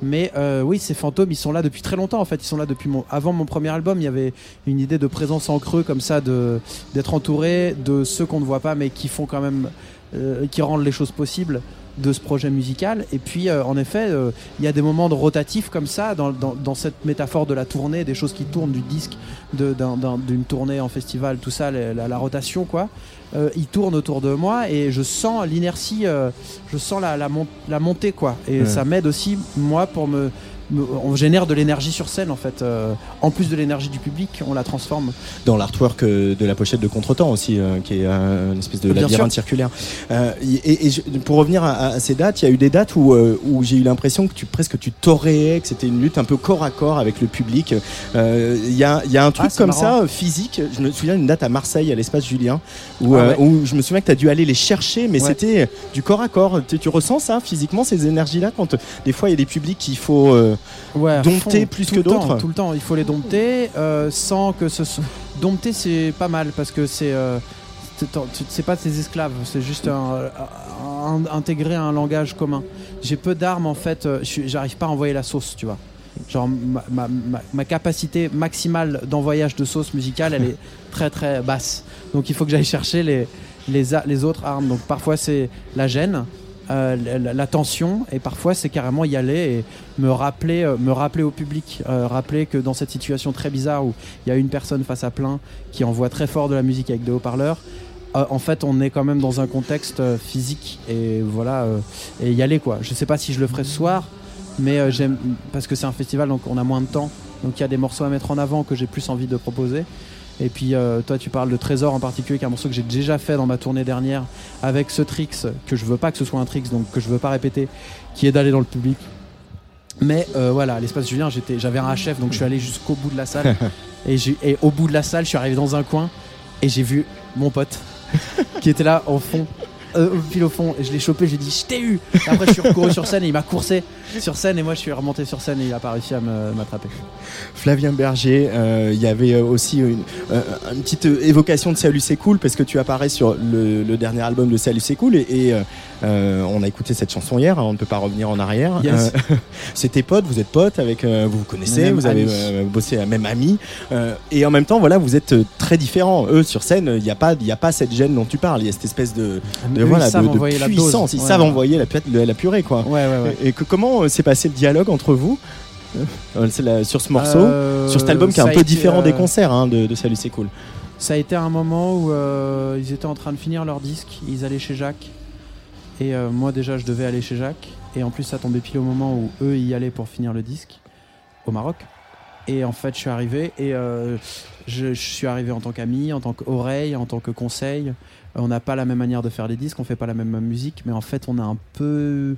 Mais euh, oui, ces fantômes, ils sont là depuis très longtemps. En fait, ils sont là depuis mon, avant mon premier album. Il y avait une idée de présence en creux comme ça, de d'être entouré de ceux qu'on ne voit pas, mais qui font quand même, euh, qui rendent les choses possibles de ce projet musical. Et puis, euh, en effet, euh, il y a des moments de rotatifs comme ça, dans, dans, dans cette métaphore de la tournée, des choses qui tournent du disque, de- d'un- d'un- d'une tournée en festival, tout ça, la, la- la rotation, quoi. Euh, il tourne autour de moi et je sens l'inertie, euh, je sens la, la, mon- la montée, quoi. Et Ouais. ça m'aide aussi, moi, pour me. On génère de l'énergie sur scène, en fait. Euh, en plus de l'énergie du public, on la transforme. Dans l'artwork euh, de la pochette de Contretemps aussi, euh, qui est euh, une espèce de Bien labyrinthe circulaire. Euh, et et je- pour revenir à, à ces dates, il y a eu des dates où, où j'ai eu l'impression que tu presque tu t'auréais, que c'était une lutte un peu corps à corps avec le public. Euh, Il y, a, y a un truc Ah, c'est comme marrant. ça, physique. Je me souviens d'une date à Marseille, à l'espace Julien, où, Ah ouais. où je me souviens que tu as dû aller les chercher, mais Ouais. c'était du corps à corps. Tu, tu ressens ça physiquement, ces énergies-là, quand des fois il y a des publics qu'il faut. Ouais, Dompter fond, plus que d'autres. Tout le temps, il faut les dompter euh, sans que ce soit. Dompter, c'est pas mal parce que c'est. euh, c'est- pas des esclaves, c'est juste un, un- intégrer un langage commun. J'ai peu d'armes en fait, euh, j'arrive pas à envoyer la sauce, tu vois. Genre ma, ma- capacité maximale d'envoyage de sauce musicale, elle est très très basse. Donc il faut que j'aille chercher les, les, les autres armes. Donc parfois c'est la gêne, euh, la, la tension, et parfois c'est carrément y aller et me rappeler, euh, me rappeler au public, euh, rappeler que dans cette situation très bizarre où il y a une personne face à plein qui envoie très fort de la musique avec des haut-parleurs, euh, en fait on est quand même dans un contexte physique et voilà et y aller quoi. Je sais pas si je le ferai ce soir, mais j'aime parce que c'est un festival donc on a moins de temps, donc il y a des morceaux à mettre en avant que j'ai plus envie de proposer. Et puis euh, toi tu parles de Trésor en particulier qui est un morceau que j'ai déjà fait dans ma tournée dernière avec ce tricks que je veux pas que ce soit un tricks donc que je veux pas répéter qui est d'aller dans le public. Mais euh, voilà l'espace Julien j'étais j'avais un HF donc je suis allé jusqu'au bout de la salle. Et, j'ai- et au bout de la salle je suis arrivé dans un coin et j'ai vu mon pote qui était là au fond euh, pile au fond et je l'ai chopé j'ai dit je t'ai eu. Après je suis recouru sur scène et il m'a coursé sur scène et moi je suis remonté sur scène et il a pas réussi à m'attraper. Flavien Berger, euh, il y avait euh, aussi une, euh, petite évocation de Salut c'est cool parce que tu apparais sur le, dernier album de Salut c'est cool et, euh, on a écouté cette chanson hier, hein, on ne peut pas revenir en arrière. Yes. Euh, c'est tes potes, vous êtes potes avec, euh, vous vous connaissez, Même vous avez bossé à même ami et en même temps voilà vous êtes très différents. Eux sur scène, il n'y a pas, il y a pas cette gêne dont tu parles, il y a cette espèce de, de, Eux, voilà, de, puissance, ils Ouais, savent ouais. envoyer la, pu- la purée quoi. ouais ouais Et que, comment s'est passé le dialogue entre vous la- sur ce morceau? Sur cet album qui est un peu différent des concerts hein, de, de Salut c'est cool. Ça a été un moment où ils étaient en train de finir leur disque, ils allaient chez Jacques. Et euh, moi déjà je devais aller chez Jacques. Et en plus ça tombait pile au moment où eux y allaient pour finir le disque. au Maroc. Et en fait, je suis arrivé et euh, je, je suis arrivé en tant qu'ami, en tant qu'oreille, en tant que conseil. On n'a pas la même manière de faire les disques, on fait pas la même musique, mais en fait, on a un peu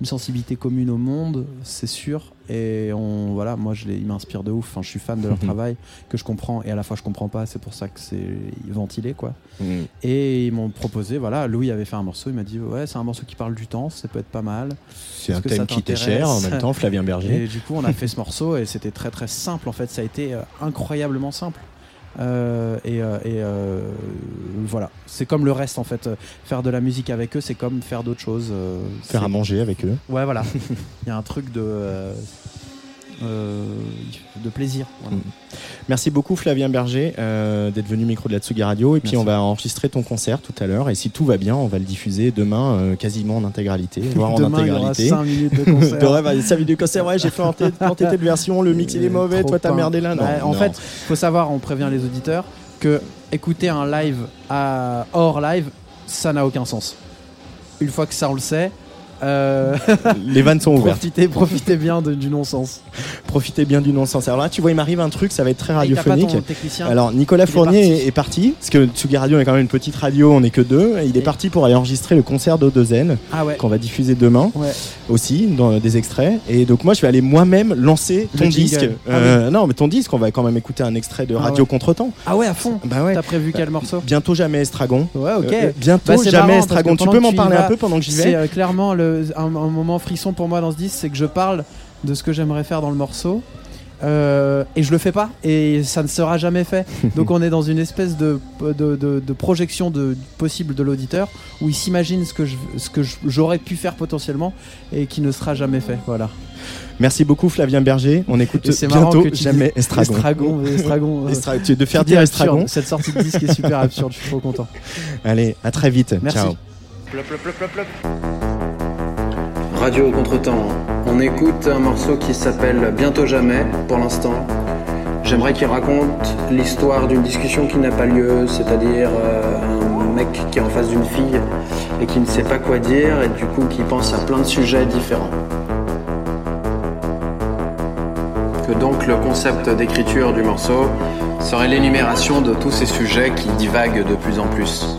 une sensibilité commune au monde, c'est sûr. Et on, voilà, moi, je les, ils m'inspirent de ouf. Enfin, je suis fan de leur travail, que je comprends, et à la fois je comprends pas. C'est pour ça que c'est ventilé, quoi. Mm. Et ils m'ont proposé, voilà, Louis avait fait un morceau, il m'a dit, ouais, c'est un morceau qui parle du temps, ça peut être pas mal. C'est un thème qui t'est cher, en même temps, Flavien Berger. Et du coup, on a fait ce morceau et c'était très très simple en fait. Ça a été euh, incroyablement simple. Euh, et euh, et, euh, voilà, c'est comme le reste en fait. Faire de la musique avec eux, c'est comme faire d'autres choses. euh, Faire à manger avec eux. Ouais, voilà. Il y a un truc de euh, de plaisir. voilà. Mm. Merci beaucoup Flavien Berger euh, d'être venu micro de la Tsugi Radio et puis Merci. on va enregistrer ton concert tout à l'heure et si tout va bien on va le diffuser demain euh, quasiment en intégralité voire en Demain, il y aura intégralité. 5 minutes de concert. de rêve, allez, 5 minutes de concert ouais j'ai fait en tête en tête de version le mix il est mauvais toi t'as merdé là non, Ouais, en non. fait, faut savoir, on prévient les auditeurs que écouter un live à hors live, ça n'a aucun sens. Une fois que ça on le sait, euh, les vannes sont ouvertes profitez, profitez bien de- du non-sens. profitez bien du non-sens alors là tu vois il m'arrive un truc ça va être très radiophonique Alors Nicolas Il Fournier est, est parti, parce que Tsugi Radio est quand même une petite radio, on n'est que deux. il est Et- parti pour aller enregistrer le concert d'Odezen Ah ouais. qu'on va diffuser demain Ouais. aussi dans des extraits. Et donc moi je vais aller moi-même lancer ton disque. Ah Euh, Non mais ton disque, on va quand même écouter un extrait de Ah Radio ouais. Contretemps. Ah ouais, à fond. Bah ouais. T'as prévu quel morceau? Bientôt jamais Estragon. Ouais, ok. Euh, bientôt Bah, c'est jamais marrant, Estragon. Tu peux m'en parler un peu pendant que j'y C'est vais euh, clairement le, un, un moment frisson pour moi dans ce disque, c'est que je parle de ce que j'aimerais faire dans le morceau. euh, et je le fais pas et ça ne sera jamais fait donc on est dans une espèce de, de, de- de projection de, possible de l'auditeur où il s'imagine ce que je- ce que je- j'aurais pu faire potentiellement et qui ne sera jamais fait voilà Merci beaucoup Flavien Berger. On écoute Et c'est marrant bientôt que tu jamais Estragon. Estragon, Estragon, euh, Estra- tu- de faire dire absurde. Estragon. cette sortie de disque est super absurde je suis trop content Allez, à très vite. Merci. Ciao. Radio Contretemps, on écoute un morceau qui s'appelle Bientôt jamais pour l'instant. J'aimerais qu'il raconte l'histoire d'une discussion qui n'a pas lieu, c'est-à-dire euh, un mec qui est en face d'une fille et qui ne sait pas quoi dire et du coup qui pense à plein de sujets différents. Que donc le concept d'écriture du morceau serait l'énumération de tous ces sujets qui divaguent de plus en plus.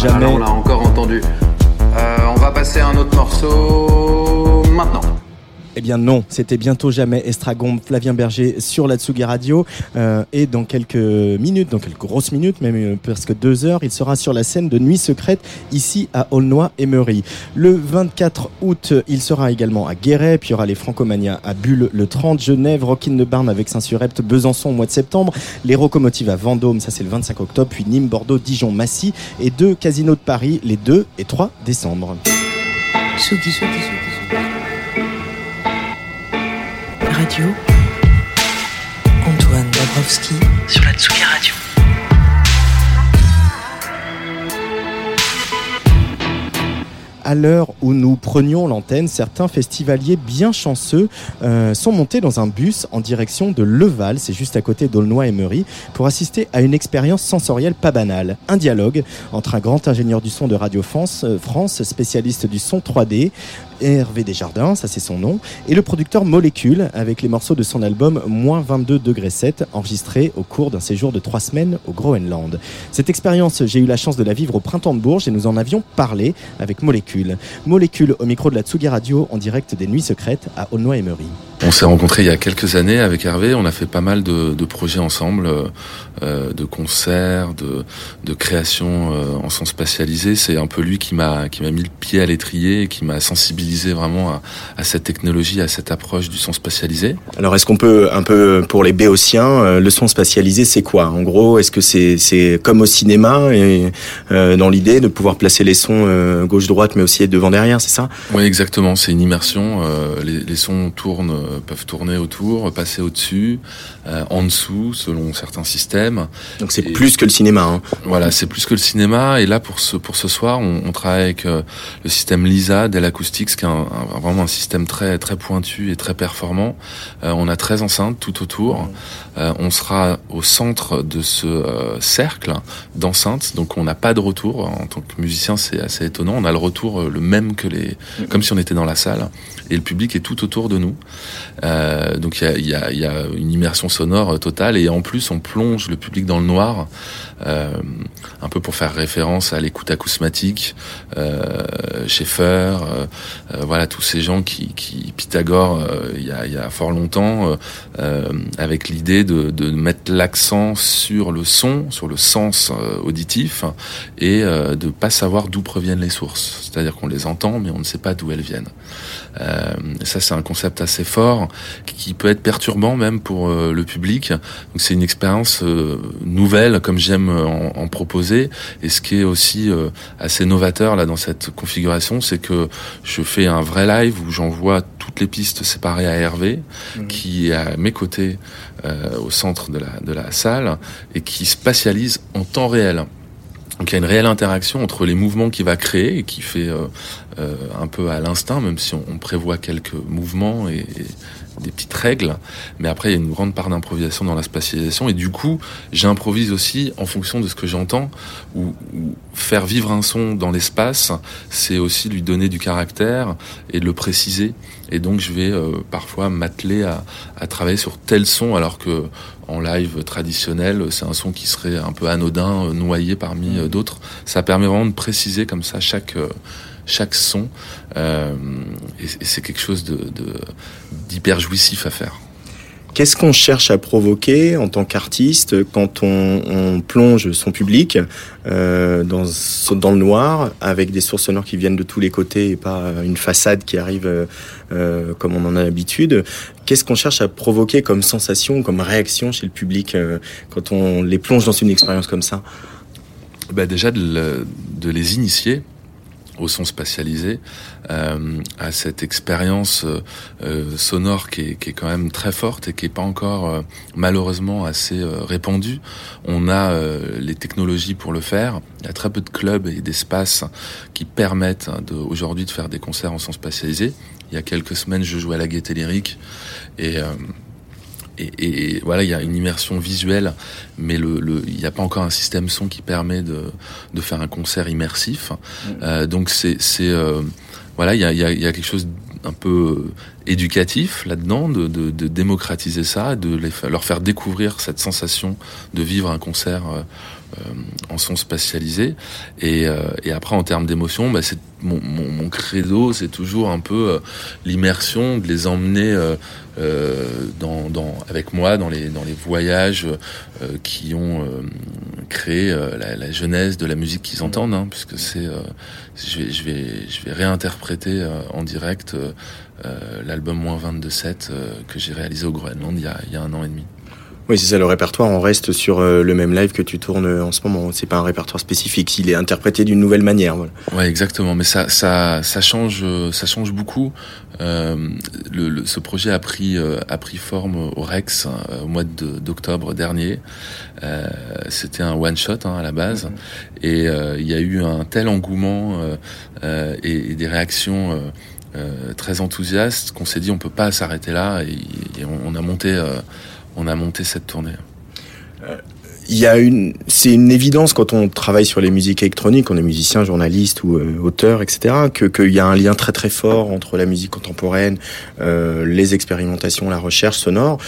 Jamais. Non, c'était bientôt jamais Estragon, Flavien Berger sur la Tsugi Radio. Euh, et dans quelques minutes, dans quelques grosses minutes, même euh, presque deux heures, il sera sur la scène de Nuit Secrète ici à Aulnoy-Emery. Le 24 août, il sera également à Guéret, puis il y aura les Francomania à Bulle le 30, Genève, Rockin de Barn avec Saint-Surepte, Besançon au mois de septembre, les Rocomotives à Vendôme, ça c'est le 25 octobre, puis Nîmes, Bordeaux, Dijon, Massy et deux casinos de Paris les 2 et 3 décembre. Radio. Antoine Dabrowski sur la Tsugi Radio. À l'heure où nous prenions l'antenne, certains festivaliers bien chanceux euh, sont montés dans un bus en direction de Leval, c'est juste à côté d'Aulnoy-Emery, pour assister à une expérience sensorielle pas banale. Un dialogue entre un grand ingénieur du son de Radio France, euh, France spécialiste du son 3D, Hervé Desjardins, ça c'est son nom, et le producteur Molécule avec les morceaux de son album Moins 22 degrés 7 enregistré au cours d'un séjour de trois semaines au Groenland. Cette expérience, j'ai eu la chance de la vivre au printemps de Bourges et nous en avions parlé avec Molécule. Molécule au micro de la Tsugi Radio en direct des Nuits Secrètes à Aulnoy-Emery. On s'est rencontrés il y a quelques années avec Hervé. On a fait pas mal de, de projets ensemble, euh, de concerts, de, de créations euh, en son spatialisé. C'est un peu lui qui m'a qui m'a mis le pied à l'étrier et qui m'a sensibilisé vraiment à, à, cette technologie, à cette approche du son spatialisé. Alors est-ce qu'on peut un peu pour les béotiens, euh, le son spatialisé, c'est quoi? En gros, est-ce que c'est c'est comme au cinéma et euh, dans l'idée de pouvoir placer les sons euh, gauche-droite, mais aussi devant derrière, c'est ça? Oui, exactement. C'est une immersion. Les, les, sons tournent peuvent tourner autour, passer au-dessus, euh, en dessous, selon certains systèmes. Donc c'est plus que le cinéma. Hein. Voilà, c'est plus que le cinéma. Et là, pour ce pour ce soir, on, on travaille avec euh, le système Lisa Dell Acoustics, qui est un, un, vraiment un système très très pointu et très performant. Euh, on a 13 enceintes tout autour. Euh, on sera au centre de ce euh, cercle d'enceintes, donc on n'a pas de retour. En tant que musicien, c'est assez étonnant. On a le retour le même que les, comme si on était dans la salle, et le public est tout autour de nous. Euh, donc il y a, y, y a, une immersion sonore totale et en plus on plonge le public dans le noir, euh, un peu pour faire référence à l'écoute acousmatique, euh, Schaeffer, euh, voilà tous ces gens qui, qui Pythagore il y, a, y, a, fort longtemps, avec l'idée de, de, mettre l'accent sur le son, sur le sens auditif et de pas savoir d'où proviennent les sources. C'est-à-dire qu'on les entend mais on ne sait pas d'où elles viennent. Euh, ça, c'est un concept assez fort qui peut être perturbant même pour euh, le public. Donc, c'est une expérience euh, nouvelle, comme j'aime en, en, proposer. Et ce qui est aussi euh, assez novateur là dans cette configuration, c'est que je fais un vrai live où j'envoie toutes les pistes séparées à Hervé, mmh. qui est à mes côtés au centre de la, de la salle et qui spatialise en temps réel. Donc il y a une réelle interaction entre les mouvements qu'il va créer et qui fait euh, euh, un peu à l'instinct, même si on, on, prévoit quelques mouvements et, des petites règles. Mais après, il y a une grande part d'improvisation dans la spatialisation. Et du coup, j'improvise aussi en fonction de ce que j'entends. Ou, faire vivre un son dans l'espace, c'est aussi lui donner du caractère et le préciser. Et donc, je vais euh, parfois m'atteler à, à travailler sur tel son, alors que en live traditionnel, c'est un son qui serait un peu anodin, noyé parmi d'autres. Ça permet vraiment de préciser comme ça chaque chaque son, euh, et, et c'est quelque chose de, d'hyper jouissif à faire. Qu'est-ce qu'on cherche à provoquer en tant qu'artiste quand on, on, plonge son public euh, dans, dans le noir avec des sources sonores qui viennent de tous les côtés et pas une façade qui arrive euh, comme on en a l'habitude? Qu'est-ce qu'on cherche à provoquer comme sensation, comme réaction chez le public euh, quand on les plonge dans une expérience comme ça? Bah Déjà de les initier au son spatialisé, euh, à cette expérience euh, sonore qui est, quand même très forte et qui est pas encore euh, malheureusement assez euh, répandue. On a euh, les technologies pour le faire. Il y a très peu de clubs et d'espaces qui permettent de, aujourd'hui de faire des concerts en son spatialisé. Il y a quelques semaines, je jouais à la Gaîté Lyrique et et, et, voilà, il y a une immersion visuelle, mais le, le, il n'y a pas encore un système son qui permet de, de faire un concert immersif. Mmh. Euh, donc c'est, c'est euh, voilà, il y a, y, a, y a, quelque chose un peu éducatif là-dedans, de, de, de, démocratiser ça, de les, leur faire découvrir cette sensation de vivre un concert euh, en son spatialisé. Et, euh, et après, en termes d'émotion, bah, c'est mon, mon, mon, credo, c'est toujours un peu euh, l'immersion, de les emmener euh, dans, dans, avec moi dans les, dans les voyages qui ont créé la, la, jeunesse de la musique qu'ils entendent, hein, puisque c'est, je, vais, je, vais, je vais réinterpréter en direct l'album moins 22.7 que j'ai réalisé au Groenland il y, a, il y a un an et demi. Oui, c'est ça, le répertoire, on reste sur euh, le même live que tu tournes en ce moment. C'est pas un répertoire spécifique, il est interprété d'une nouvelle manière. Voilà. Ouais, exactement. Mais ça, ça, ça change, ça change beaucoup. Euh, le, le, ce projet a pris, euh, a pris forme au Rex euh, au mois d'octobre dernier. Euh, C'était un one shot hein, à la base, mmh. et il y a eu un tel engouement et, et, des réactions. très enthousiastes qu'on s'est dit on peut pas s'arrêter là et, et on, on, a monté on a monté cette tournée il y a une, c'est une évidence quand on travaille sur les musiques électroniques, on est musicien, journaliste ou euh, auteur, etc., que qu'il y a un lien très très fort entre la musique contemporaine, euh, les expérimentations, la recherche sonore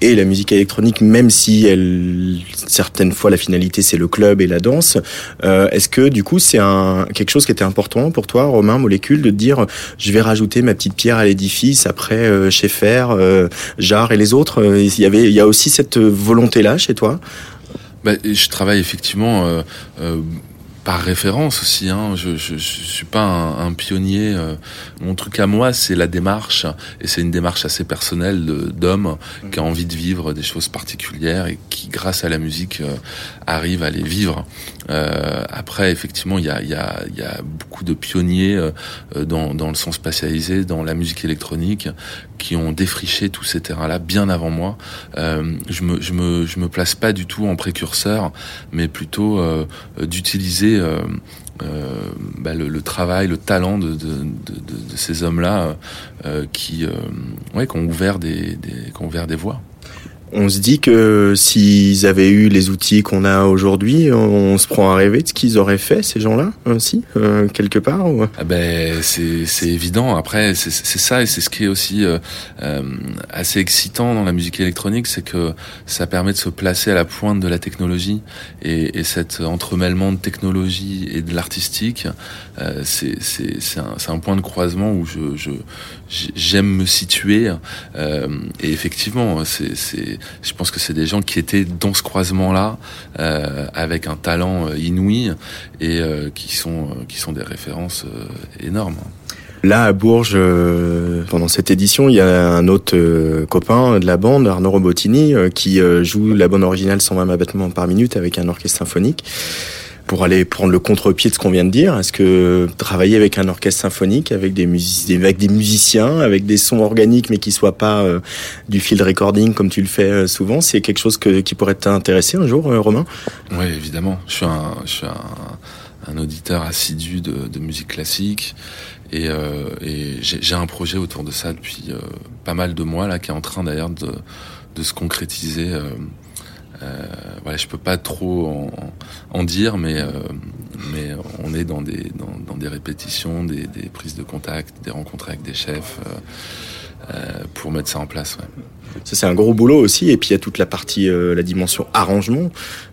et la musique électronique, même si elle, certaines fois la finalité c'est le club et la danse. Euh, Est-ce que du coup c'est un quelque chose qui était important pour toi, Romain Molécule, de dire je vais rajouter ma petite pierre à l'édifice après euh, Schaeffer, euh, Jarre et les autres. Il y avait, il y a aussi cette volonté là chez toi? Bah, je travaille effectivement euh, euh, par référence aussi. Hein. Je, je, je suis pas un, un pionnier. Euh, mon truc à moi, c'est la démarche, et c'est une démarche assez personnelle d'homme mmh. qui a envie de vivre des choses particulières et qui, grâce à la musique, euh, arrive à les vivre. Euh, après, effectivement, il y a, y, a, y a beaucoup de pionniers euh, dans, dans le son spatialisé, dans la musique électronique, qui ont défriché tous ces terrains-là bien avant moi. Euh, je me, je me, je me place pas du tout en précurseur, mais plutôt euh, d'utiliser euh, euh, bah, le, travail, le talent de, ces hommes-là euh, qui, ont ouvert des, qui ont ouvert des voies. On se dit que s'ils avaient eu les outils qu'on a aujourd'hui, on se prend à rêver de ce qu'ils auraient fait, ces gens-là, aussi, euh, quelque part ou... ah ben, C'est évident. Après, c'est ça, et c'est ce qui est aussi euh, euh, assez excitant dans la musique électronique, c'est que ça permet de se placer à la pointe de la technologie. Et, et cet entremêlement de technologie et de l'artistique, euh, c'est un, un, point de croisement où je, je, j'aime me situer. Euh, et effectivement, c'est, je pense que c'est des gens qui étaient dans ce croisement-là, euh, avec un talent euh, inouï et euh, qui sont qui sont des références euh, énormes. Là, à Bourges, euh, pendant cette édition, il y a un autre euh, copain de la bande, Arnaud Robotini, euh, qui joue la bande originale 120 battements par minute avec un orchestre symphonique pour aller prendre le contre-pied de ce qu'on vient de dire Est-ce que travailler avec un orchestre symphonique, avec des, music avec des musiciens, avec des sons organiques mais qui soient pas euh, du field recording comme tu le fais euh, souvent, c'est quelque chose qui pourrait t'intéresser un jour, euh, Romain? Oui, évidemment. Je suis un, je suis un, un auditeur assidu de, de, musique classique et, et j'ai un projet autour de ça depuis pas mal de mois là, qui est en train d'ailleurs de, de se concrétiser. Euh, voilà, je peux pas trop en, en dire, mais euh, mais on est dans des dans, dans des répétitions, des, des, prises de contact, des rencontres avec des chefs. pour mettre ça en place. Ouais. Ça c'est un gros boulot aussi, et puis il y a toute la partie, euh, la dimension arrangement,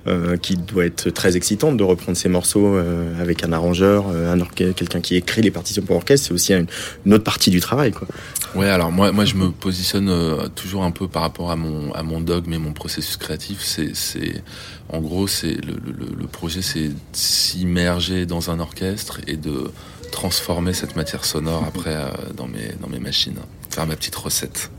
euh, qui doit être très excitante de reprendre ces morceaux euh, avec un arrangeur, un quelqu'un qui écrit les partitions pour orchestre, c'est aussi une, autre partie du travail. Quoi. Ouais, alors moi, moi je me positionne toujours un peu par rapport à mon, à mon dogme et mon processus créatif. C'est, en gros, c'est le projet, c'est s'immerger dans un orchestre et de transformer cette matière sonore après dans mes, dans mes machines, faire ma petite recette.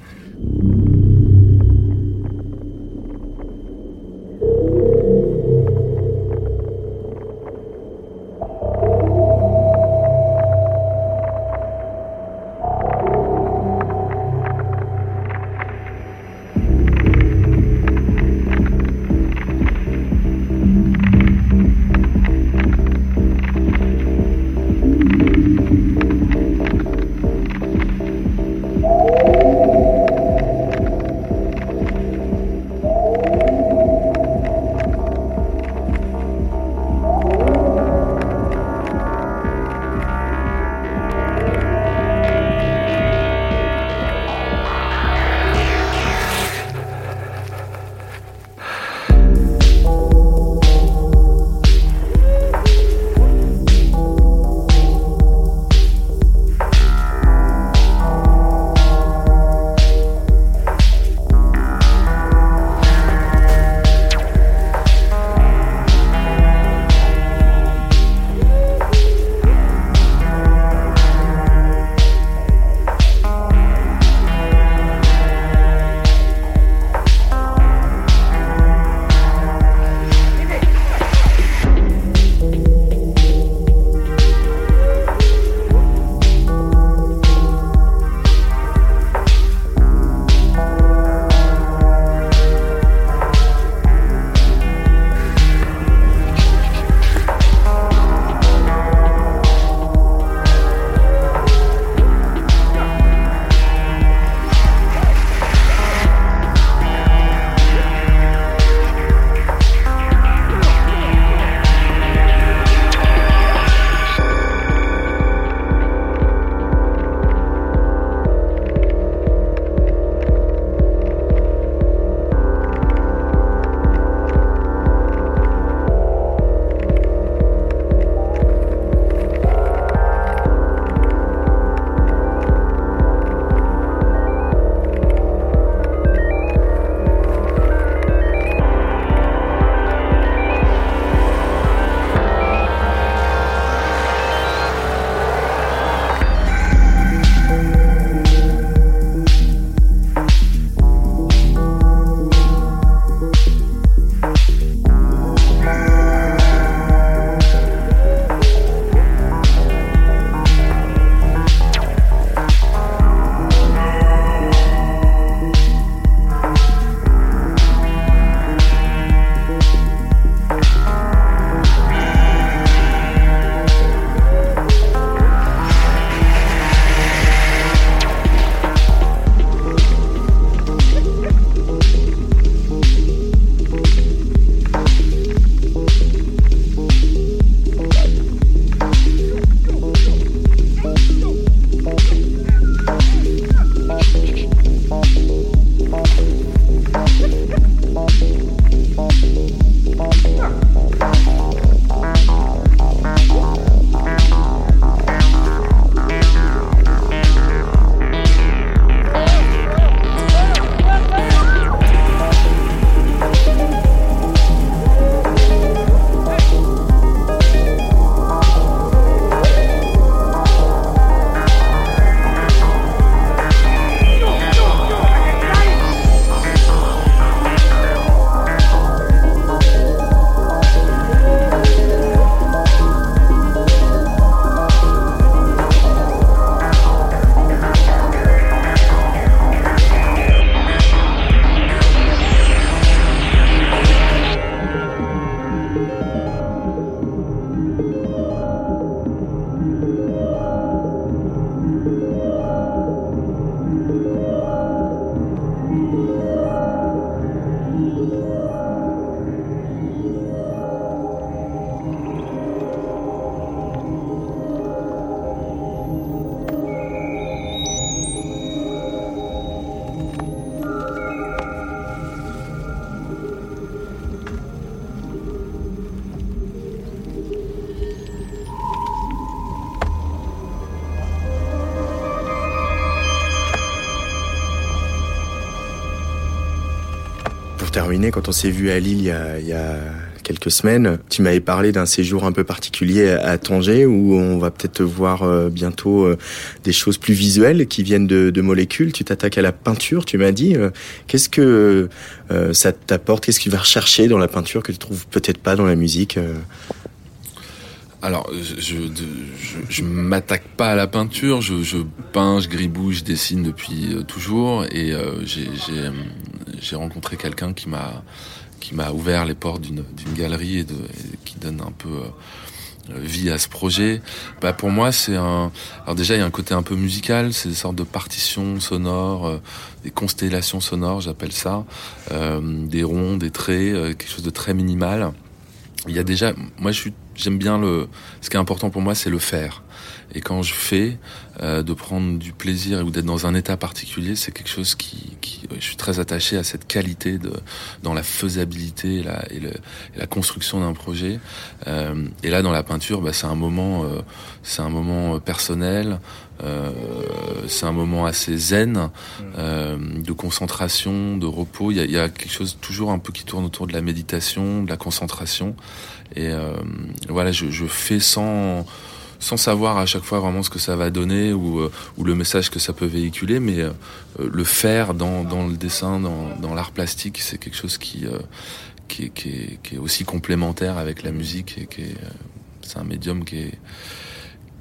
Quand on s'est vu à Lille il y a, quelques semaines, tu m'avais parlé d'un séjour un peu particulier à Tanger où on va peut-être voir euh, bientôt euh, des choses plus visuelles qui viennent de, molécules. Tu t'attaques à la peinture, tu m'as dit. Euh, Qu'est-ce que ça t'apporte? Qu'est-ce que tu vas rechercher dans la peinture que tu trouves peut-être pas dans la musique Alors, je, je, m'attaque pas à la peinture. Je, peins, je gribouille, je dessine depuis toujours. Et j'ai- j'ai rencontré quelqu'un qui m'a qui m'a ouvert les portes d'une galerie et, qui donne un peu euh, vie à ce projet. Bah pour moi, c'est un. Alors déjà, il y a un côté un peu musical. C'est des sortes de partitions sonores, euh, des constellations sonores, j'appelle ça, euh, des ronds, des traits, quelque chose de très minimal. Il y a déjà, moi, j'aime bien le. Ce qui est important pour moi, c'est le faire. Et quand je fais, euh, de prendre du plaisir ou d'être dans un état particulier, c'est quelque chose qui, qui, je suis très attaché à cette qualité de dans la faisabilité et la, et le- et la construction d'un projet. Euh, et là, dans la peinture, bah, c'est un moment, euh, c'est un moment euh, personnel. Euh, c'est un moment assez zen, euh, de concentration, de repos. Il y, a, y a quelque chose toujours un peu qui tourne autour de la méditation, de la concentration. Et euh, voilà, je, je fais sans sans savoir à chaque fois vraiment ce que ça va donner ou, euh, ou le message que ça peut véhiculer, mais euh, le faire dans, dans le dessin, dans, dans l'art plastique, c'est quelque chose qui, euh, qui, est, qui, est, qui est aussi complémentaire avec la musique et qui est, c'est un médium qui est,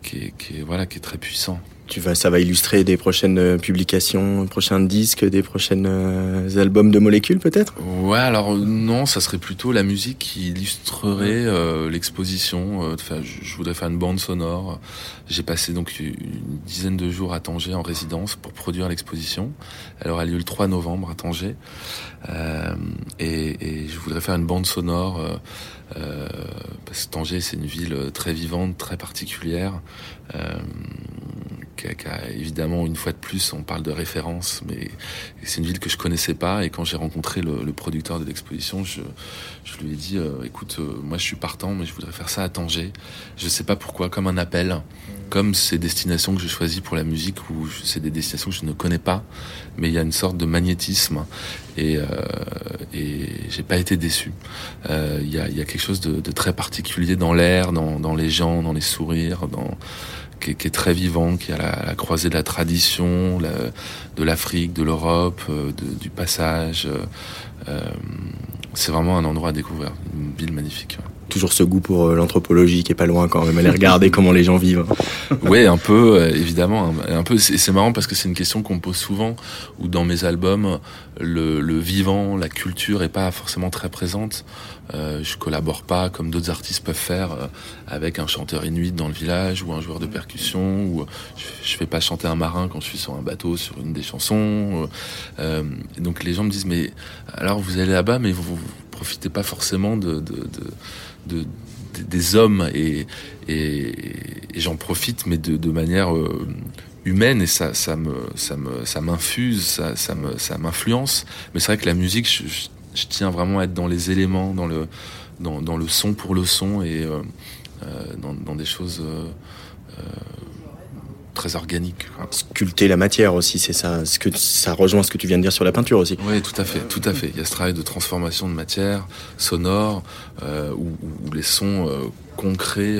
qui est, qui est, voilà, qui est très puissant. Tu vas, ça va illustrer des prochaines euh, publications, prochains disques, des prochains euh, albums de molécules peut-être? Ouais, alors non, ça serait plutôt la musique qui illustrerait euh, l'exposition. euh, Enfin, je, voudrais faire une bande sonore. J'ai passé donc une dizaine de jours à Tanger en résidence pour produire l'exposition. Elle aura lieu le 3 novembre à Tanger. Euh, et, et je voudrais faire une bande sonore. parce que Tanger, c'est une ville très vivante, très particulière. Euh, qui a, évidemment une fois de plus on parle de référence mais c'est une ville que je connaissais pas et quand j'ai rencontré le, le, producteur de l'exposition je, je lui ai dit euh, écoute euh, moi je suis partant mais je voudrais faire ça à Tanger. Je sais pas pourquoi comme un appel comme ces destinations que je choisis pour la musique où c'est des destinations que je ne connais pas mais il y a une sorte de magnétisme et, euh, et j'ai pas été déçu. Euh, il y, a, y a quelque chose de, de très particulier dans l'air dans, dans les gens dans les sourires dans qui est, très vivant, qui à la, croisée de la tradition, de l'Afrique, de l'Europe, euh, du passage. Euh, c'est vraiment un endroit à découvrir, une ville magnifique. Toujours ce goût pour euh, l'anthropologie qui est pas loin quand même, aller regarder comment les gens vivent. Oui, un peu, euh, évidemment. Un peu. C'est marrant parce que c'est une question qu'on me pose souvent, où dans mes albums, le, le, vivant, la culture est pas forcément très présente. Euh, je collabore pas comme d'autres artistes peuvent faire euh, avec un chanteur inuit dans le village ou un joueur de percussion ou je, je fais pas chanter un marin quand je suis sur un bateau sur une des chansons. Euh, donc les gens me disent mais alors vous allez là-bas mais vous, vous, profitez pas forcément de, de, de, de des hommes et, j'en profite mais de, manière euh, humaine et ça me ça me ça m'infuse ça me ça m'influence. Mais c'est vrai que la musique je, tiens vraiment à être dans les éléments dans le dans, le son pour le son et euh, dans, dans, des choses euh, très organiques sculpter la matière aussi c'est ça ce que ça rejoint ce que tu viens de dire sur la peinture aussi oui tout à fait tout à fait il y a ce travail de transformation de matière sonore euh, où, où, les sons euh, concrets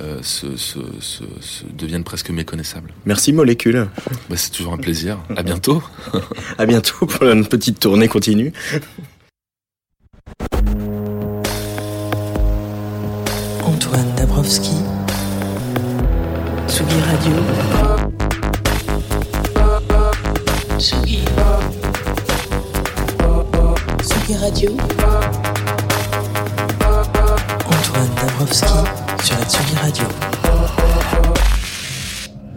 euh, se, se, se, se, deviennent presque méconnaissables. Merci Molécule. Bah, c'est toujours un plaisir. À bientôt. à bientôt pour une petite tournée continue. Antoine Dabrowski. Tsugi Radio. Tsugi. Tsugi Radio. Antoine Dabrowski sur la Tsugi Radio.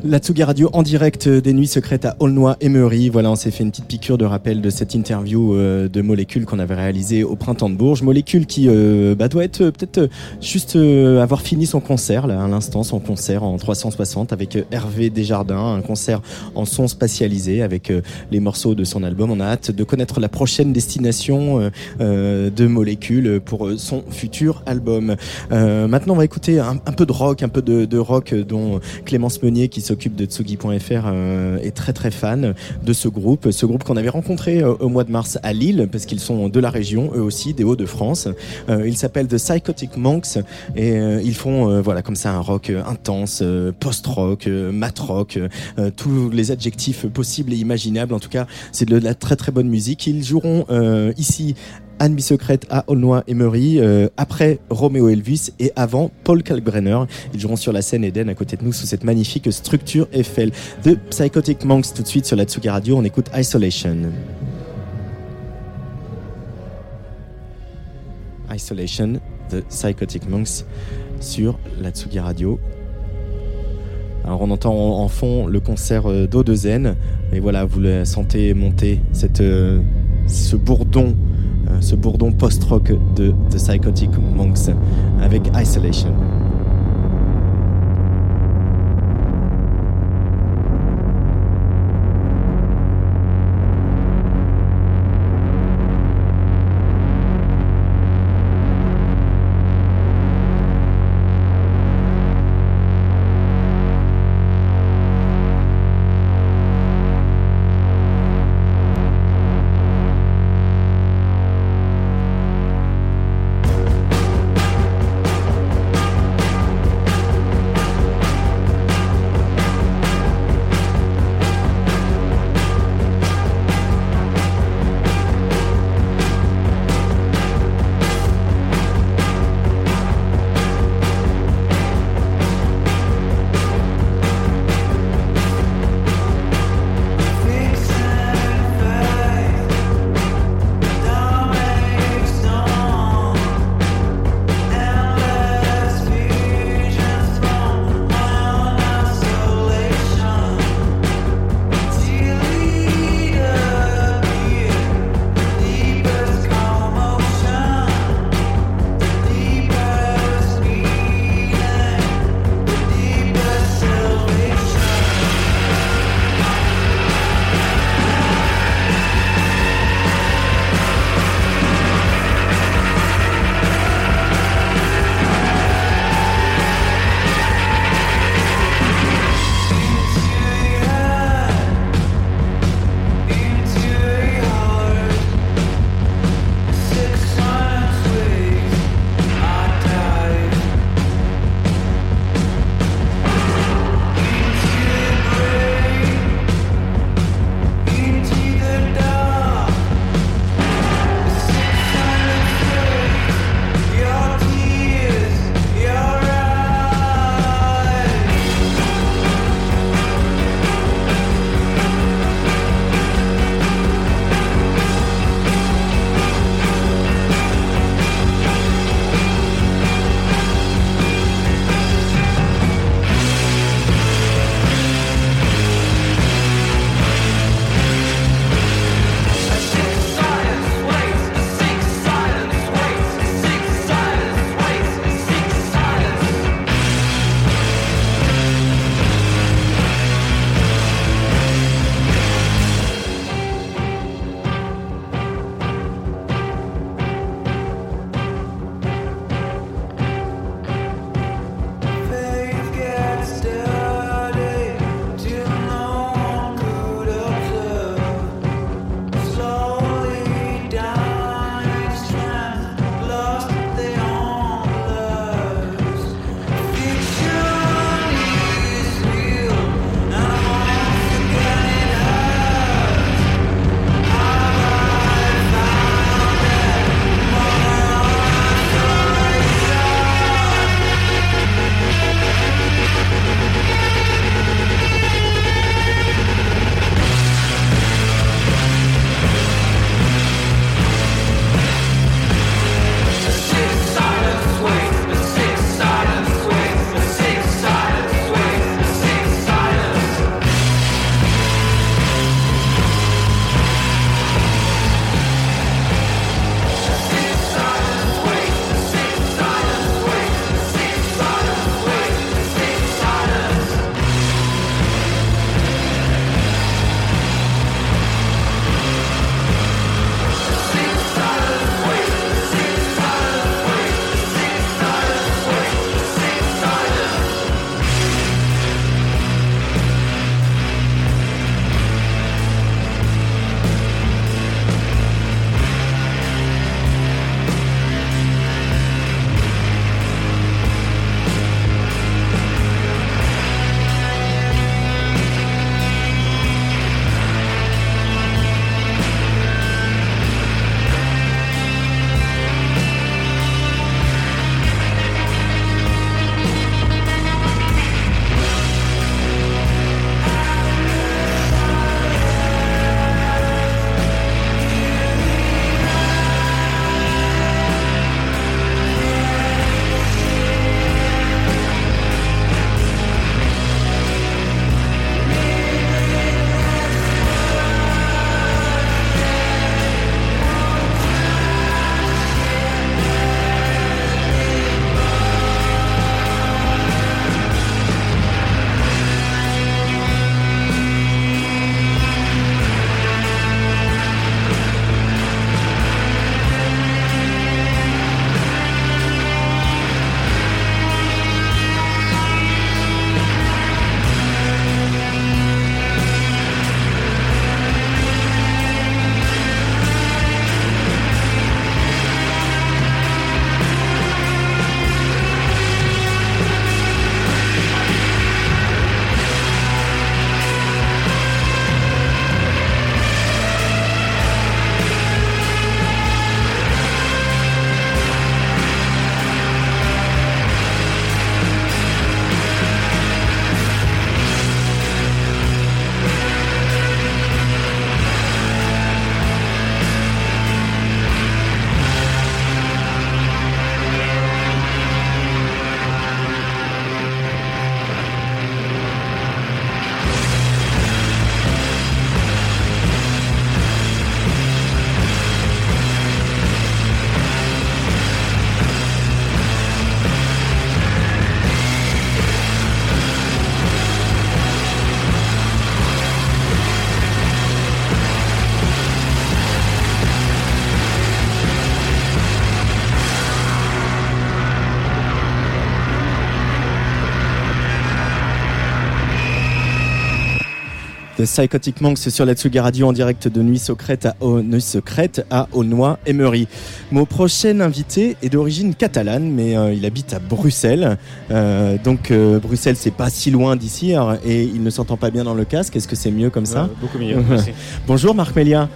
La Tsugi Radio en direct des Nuits Secrètes à Aulnoy Emery. Voilà, on s'est fait une petite piqûre de rappel de cette interview euh, de Molécule qu'on avait réalisée au printemps de Bourges. Molécule qui euh, bah, doit être euh, peut-être juste avoir fini son concert là à l'instant, son concert en 360 avec Hervé Desjardins, un concert en son spatialisé avec les morceaux de son album. On a hâte de connaître la prochaine destination de Molécule pour son futur album. maintenant, on va écouter un, un, peu de rock, un peu de, de rock dont Clémence Meunier qui se s'occupe de Tsugi.fr euh, est très très fan de ce groupe, ce groupe qu'on avait rencontré euh, au mois de mars à Lille parce qu'ils sont de la région, eux aussi, des Hauts-de-France. Euh, ils s'appellent The Psychotic Monks et ils font voilà comme ça un rock intense, post-rock, mat-rock, tous les adjectifs possibles et imaginables. En tout cas, c'est de la très très bonne musique. Ils joueront ici Anne Secrète à Aulnoy Emery, euh, après Roméo Elvis et avant Paul Kalkbrenner. Ils joueront sur la scène Eden à côté de nous sous cette magnifique structure Eiffel. The Psychotic Monks tout de suite sur la Tsugi Radio, on écoute Isolation. Isolation, The Psychotic Monks sur la Tsugi Radio. Alors on entend en, fond le concert euh, d'O2N et voilà, vous le sentez monter cette, euh, ce bourdon, euh, ce bourdon post-rock de The Psychotic Monks avec Isolation. Isolation Psychotic Monks sur la Tsugi Radio en direct de Nuit Secrète à, Nuit Secrète à Aulnoy-Emery. Mon prochain invité est d'origine catalane, mais euh, il habite à Bruxelles. Euh, donc euh, Bruxelles, c'est pas si loin d'ici alors, et il ne s'entend pas bien dans le casque. Est-ce que c'est mieux comme ça? Beaucoup mieux, merci. Bonjour Marc Mélia.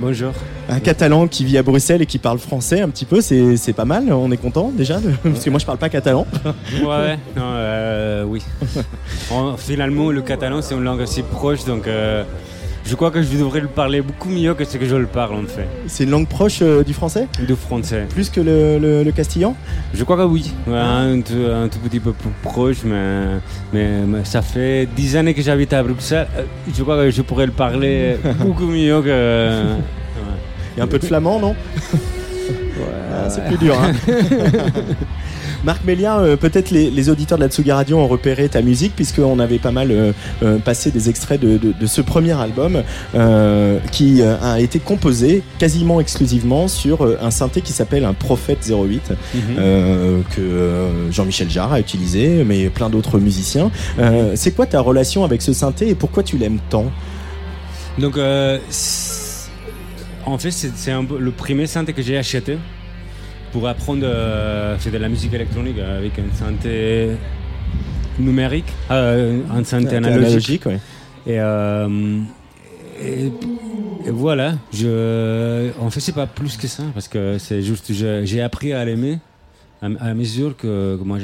Bonjour. Un catalan qui vit à Bruxelles et qui parle français un petit peu, c'est pas mal. On est content déjà, de- parce que moi je parle pas catalan. Ouais, non, euh, oui. En- finalement, le catalan, c'est une langue assez proche, donc euh, je crois que je devrais le parler beaucoup mieux que ce que je le parle en fait. C'est une langue proche euh, du français? Du français. Plus que le, le- le castillan? Je crois que oui, Ouais, un, tout, un tout petit peu plus proche, mais, mais, mais ça fait dix années que j'habite à Bruxelles. Euh, Je crois que je pourrais le parler beaucoup mieux que. Il y a un peu de flamand, non? Ah, C'est plus dur. hein. Marc Mélia, euh, peut-être les, les auditeurs de la Tsuga Radio ont repéré ta musique puisqu'on avait pas mal euh, euh, passé des extraits de, de- de ce premier album qui a été composé quasiment exclusivement sur un synthé qui s'appelle un Prophète 08 Mhm. que Jean-Michel Jarre a utilisé mais plein d'autres musiciens. C'est quoi ta relation avec ce synthé et pourquoi tu l'aimes tant? Donc, en fait, c'est le premier synthé que j'ai acheté pour apprendre à faire de la musique électronique avec un synthé numérique, euh, un synthé analogique. analogique, ouais. Et, euh, et, et voilà, je, en fait, c'est pas plus que ça parce que c'est juste, j'ai appris à l'aimer. À, à mesure que, que moi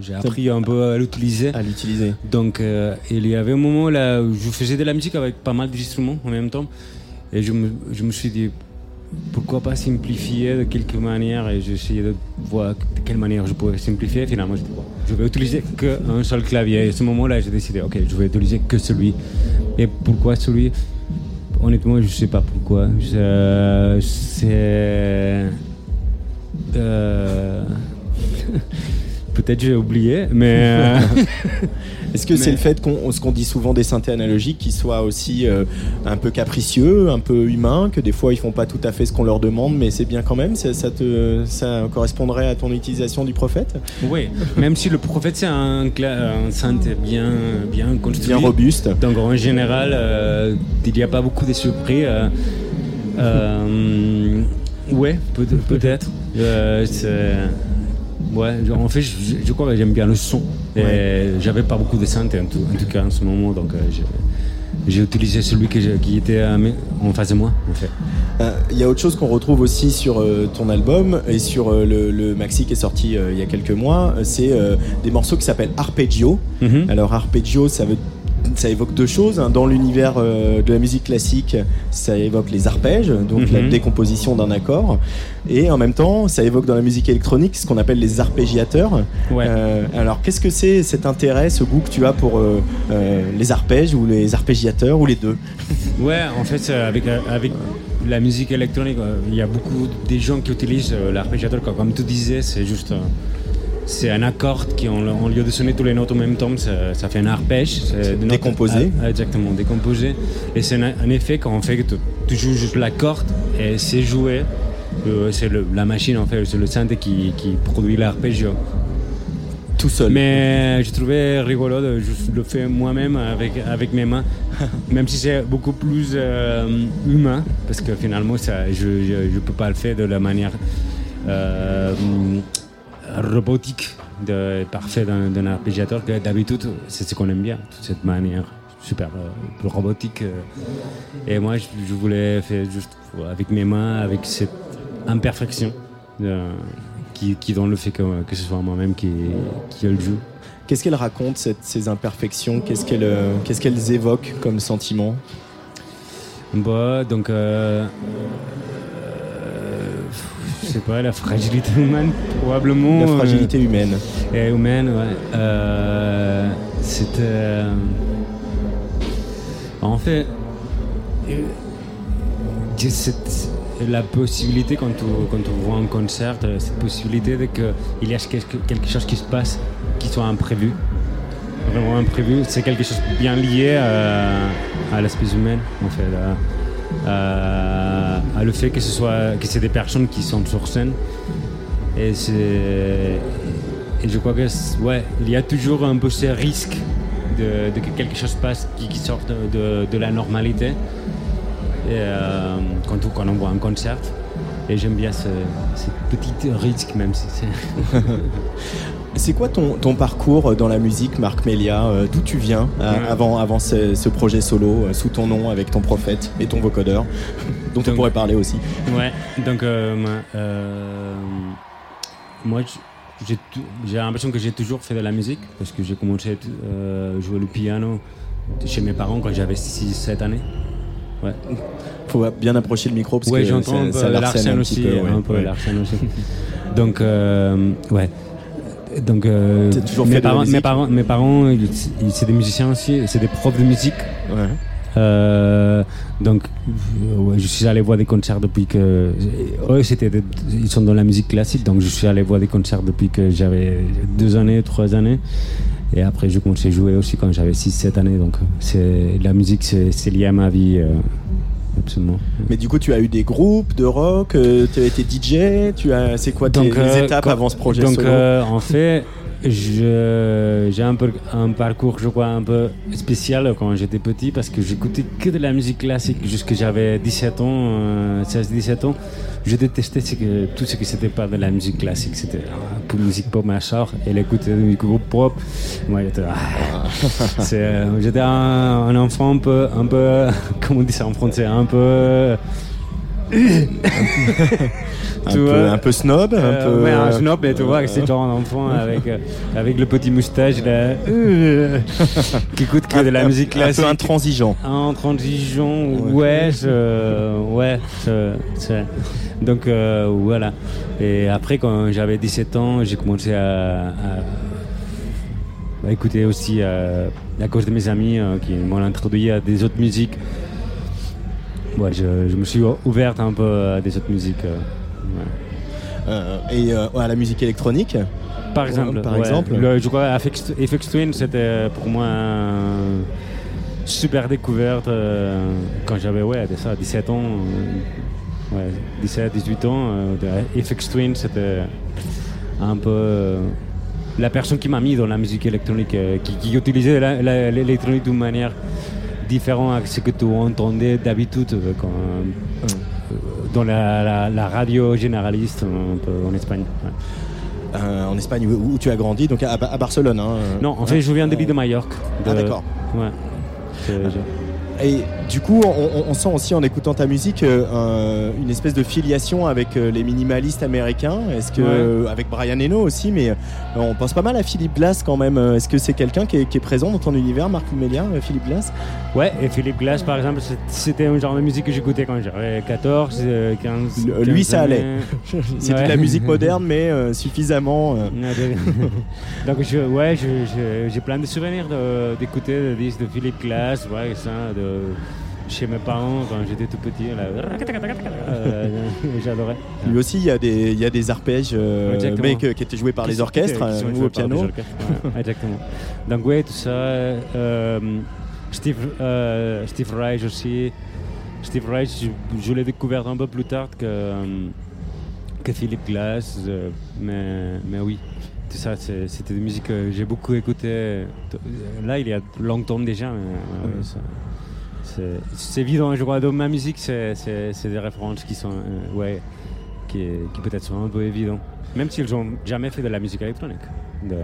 j'ai- appris un peu à l'utiliser. À l'utiliser. Donc euh, il y avait un moment là où je faisais de la musique avec pas mal d'instruments en même temps. Et je me, je me suis dit, pourquoi pas simplifier de quelque manière Et essayé de voir de quelle manière je pouvais simplifier. Finalement, je dis, bon, je vais utiliser qu'un seul clavier. Et à ce moment-là, j'ai décidé, ok, je vais utiliser que celui. Et pourquoi celui? Honnêtement, je sais pas pourquoi. C'est. euh, Peut-être j'ai oublié, mais. Est-ce que c'est le fait qu'on ce qu'on dit souvent des synthés analogiques qui soient aussi euh, un peu capricieux, un peu humains, que des fois ils font pas tout à fait ce qu'on leur demande, mais c'est bien quand même Ça, ça te ça correspondrait à ton utilisation du prophète? Oui, même si le prophète c'est un, un synthé bien, bien construit. Bien robuste. Donc en général, euh, il n'y a pas beaucoup de surprises. Euh, euh, ouais, peut- peut-être. C'est- ouais, en fait, je, je crois que j'aime bien le son. Et j'avais pas beaucoup de synthé en tout, en tout cas en ce moment, donc euh, j'ai- utilisé celui que qui était mes- en face de moi, en fait. Euh, Il y a autre chose qu'on retrouve aussi sur euh, ton album et sur euh, le, le maxi qui est sorti euh, il y a quelques mois, euh, c'est euh, des morceaux qui s'appellent Arpeggio. Mhm. Alors Arpeggio, ça veut ça évoque deux choses. hein. Dans l'univers euh, de la musique classique, ça évoque les arpèges, donc la Mhm. décomposition d'un accord. Et en même temps, ça évoque dans la musique électronique ce qu'on appelle les arpégiateurs. Euh, alors, qu'est-ce que c'est cet intérêt, ce goût que tu as pour euh, les arpèges ou les arpégiateurs ou les deux? Ouais, en fait, avec, avec la musique électronique, il y a beaucoup de gens qui utilisent l'arpégiateur. Comme, tu disais, c'est juste c'est un accord qui, en, en lieu de sonner tous les notes en même temps, ça, ça fait un arpège. Notes- décomposé. Ah, exactement, décomposé. Et c'est un, un effet quand on fait que tu, joues juste la corde et c'est joué. euh, c'est la machine, en fait, c'est le synthé qui, qui produit l'arpeggio. Tout seul. Mais je trouvais rigolo de le faire moi-même avec, avec mes mains, même si c'est beaucoup plus euh, humain, parce que finalement, ça, je ne peux pas le faire de la manière euh, robotique, de, parfaite d'un arpégiateur, que d'habitude, c'est ce qu'on aime bien, toute cette manière super euh, robotique. euh. Et moi, je, je voulais faire juste avec mes mains, avec cette imperfection. euh, qui, qui dans le fait que, que ce soit moi-même qui, qui le joue. Qu'est-ce qu'elles racontent, cette- ces imperfections? Qu'est-ce qu'elles qu'est-ce qu'elles évoquent comme sentiment? Bah, donc, sais pas, la fragilité humaine, probablement. La fragilité humaine. Et humaine, ouais. Euh, C'était. euh, en fait, euh, cette- la possibilité quand tu, quand tu vois un concert, euh, cette possibilité de qu'il y a quelque, quelque chose qui se passe qui soit imprévu. Vraiment imprévu, c'est quelque chose bien lié à, à l'espèce humaine, en fait. À, à- à le fait que ce soit que c'est des personnes qui sont sur scène. Et je crois que, ouais, il y a toujours un peu ce risque de, que quelque chose passe qui, qui sort de, de- la normalité euh, quand, on- quand on voit un concert. Et j'aime bien ce, ces petits risques, même si c'est. C'est quoi ton, ton parcours dans la musique, Marc Melia Euh, D'où tu viens euh, avant, avant ce, ce projet solo, euh, sous ton nom, avec ton prophète et ton vocodeur, dont on pourrait parler aussi Ouais, donc euh, moi, euh, j'ai l'impression que j'ai toujours fait de la musique parce que j'ai commencé à jouer le piano chez mes parents quand j'avais 6-7 années. Ouais. Faut bien approcher le micro parce ouais, que j'entends ça, un peu ça un aussi, petit peu. ouais. un peu Ouais. aussi. Donc, euh, ouais. Donc, euh, mes, parents, mes parents, mes parents, c'est des musiciens aussi, c'est des profs de musique. Euh, donc, euh, ouais, je suis allé voir des concerts depuis que. Eux, c'était des- ils sont dans la musique classique, donc je suis allé voir des concerts depuis que j'avais deux années, trois années. Et après, je commençais à jouer aussi quand j'avais 6-7 années. Donc, c'est la musique, c'est c'est lié à ma vie. euh, absolument. Mais du coup, tu as eu des groupes de rock, euh, tu as été DJ, tu as, c'est quoi tes, Donc, les euh, étapes quand- avant ce projet donc, solo? euh, en fait, j'ai un, peu, un parcours, je crois, un peu spécial quand j'étais petit parce que j'écoutais que de la musique classique jusqu'à j'avais 17 ans, euh, 16-17 ans. Je détestais ce que, tout ce qui c'était pas de la musique classique. C'était euh, pour musique pop, machin. Et l'écouter du groupe pop, moi, j'étais ah. C'est, euh, j'étais un, un enfant un peu, un peu, comment on dit ça en français, un peu. Un peu- un peu snob, un Euh, peu- ouais, un snob, mais tu vois, Euh. c'est genre un enfant avec, euh, avec le petit moustache là, euh, qui écoute que de la musique un peu classique. intransigeant. Intransigeant, ouais, je- ouais, je- donc euh, voilà. Et après, quand j'avais 17 ans, j'ai commencé à, à- à écouter aussi, à cause de mes amis qui m'ont introduit à des autres musiques. Ouais, je, je me suis ouverte un peu à des autres musiques. euh, ouais. Euh, et euh, à la musique électronique Par exemple, Par exemple. Le- je crois FX, FX Twin, c'était pour moi une super découverte euh, quand j'avais ouais, ça, 17 ans. euh, ouais, 17, 18 ans. euh, FX Twin, c'était un peu la personne qui m'a mis dans la musique électronique, qui, qui utilisait l'électronique d'une manière différente à ce que tu entendais d'habitude euh, quand, euh, dans la, la- la radio généraliste un peu en Espagne. ouais. Euh, en Espagne où, où tu as grandi, donc à, à Barcelone. hein. Non, en fait, je viens de l'île de Majorque. Ah, d'accord. Ouais. Et du coup, on, sent aussi en écoutant ta musique euh, un- une espèce de filiation avec euh, les minimalistes américains. Est-ce que Ouais. avec Brian Eno aussi, mais euh, on pense pas mal à Philippe Glass quand même. Est-ce que c'est quelqu'un qui, est- qui est présent dans ton univers, Marc Mélia, Philippe Glass? Ouais, et Philippe Glass, par exemple, c'était un genre de musique que j'écoutais quand j'avais 14, euh, 15. Le- Lui, 15 ça allait. C'est de la musique moderne, mais euh, suffisamment. euh, Donc, je, ouais, je- je- j'ai plein de souvenirs d'écouter des disques de Philippe Glass, ouais, ça, de, chez mes parents quand j'étais tout petit. Euh, J'adorais. Lui aussi, il y a des, il y a des arpèges, euh, mais que- qui étaient joués par Qui les orchestres qui sont euh, ou joués au piano. ouais, exactement. Donc ouais, tout ça. euh, Steve, euh, Steve Reich aussi. Steve Reich, je, je l'ai découvert un peu plus tard que, euh, que Philip Glass. euh, mais, mais oui, tout ça, c'était des musiques que j'ai beaucoup écoutées. Là, il y a longtemps déjà. mais, ouais, ouais, ça- c'est- évident, je crois, dans ma musique, c'est des références qui sont, euh, ouais, qui, qui peut-être sont un peu évidents. Même s'ils n'ont jamais fait de la musique électronique. De-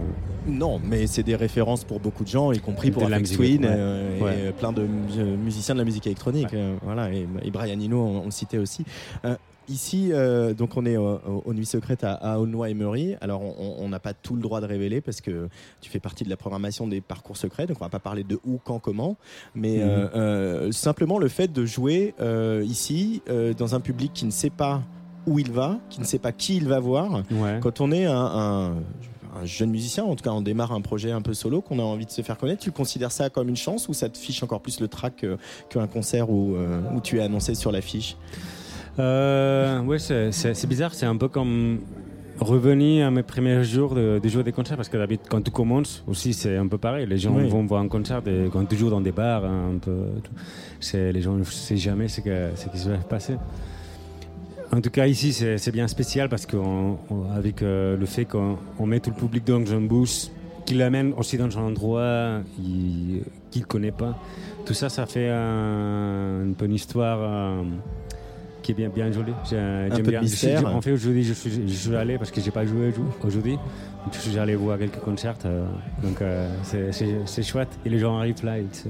Non, mais c'est des références pour beaucoup de gens, y compris pour la Twin ouais. euh, Ouais. et plein de mu- musiciens de la musique électronique. euh, voilà, et, et Brian Eno, on, on le citait aussi. Euh, Ici, euh, donc on est au- au- aux Nuits Secrètes à, à Aulnoy-Emery. Alors, on- n'a pas tout le droit de révéler parce que tu fais partie de la programmation des parcours secrets, donc on va pas parler de où, quand, comment. Mais Mhm. euh, euh, simplement le fait de jouer euh, ici euh, dans un public qui ne sait pas où il va, qui ne sait pas qui il va voir. Ouais. Quand on est un, un- un jeune musicien, en tout cas on démarre un projet un peu solo, qu'on a envie de se faire connaître, tu considères ça comme une chance ou ça te fiche encore plus le track euh, qu'un concert où, euh, où tu es annoncé sur l'affiche? Euh, ouais, c'est- bizarre, c'est un peu comme revenir à mes premiers jours de, de jouer des concerts parce que d'habitude quand tu commences aussi c'est un peu pareil les gens Oui. vont voir un concert quand tu joues dans des bars hein, un peu tout, c'est les gens ne savent jamais ce, que, ce qui se va passer en tout cas ici c'est bien spécial parce qu'avec le fait qu'on on met tout le public dans un bus qui l'amène aussi dans un endroit il- qu'il ne connaît pas. Tout ça, ça fait un- une bonne histoire euh, qui est bien, bien jolie. J'ai- peu de bien. Je mystère. en fait, aujourd'hui, je suis, je suis allé parce que j'ai pas joué jou- aujourd'hui. Je suis allé voir quelques concerts. euh, donc, euh, c'est- chouette. Et les gens arrivent là, ils se,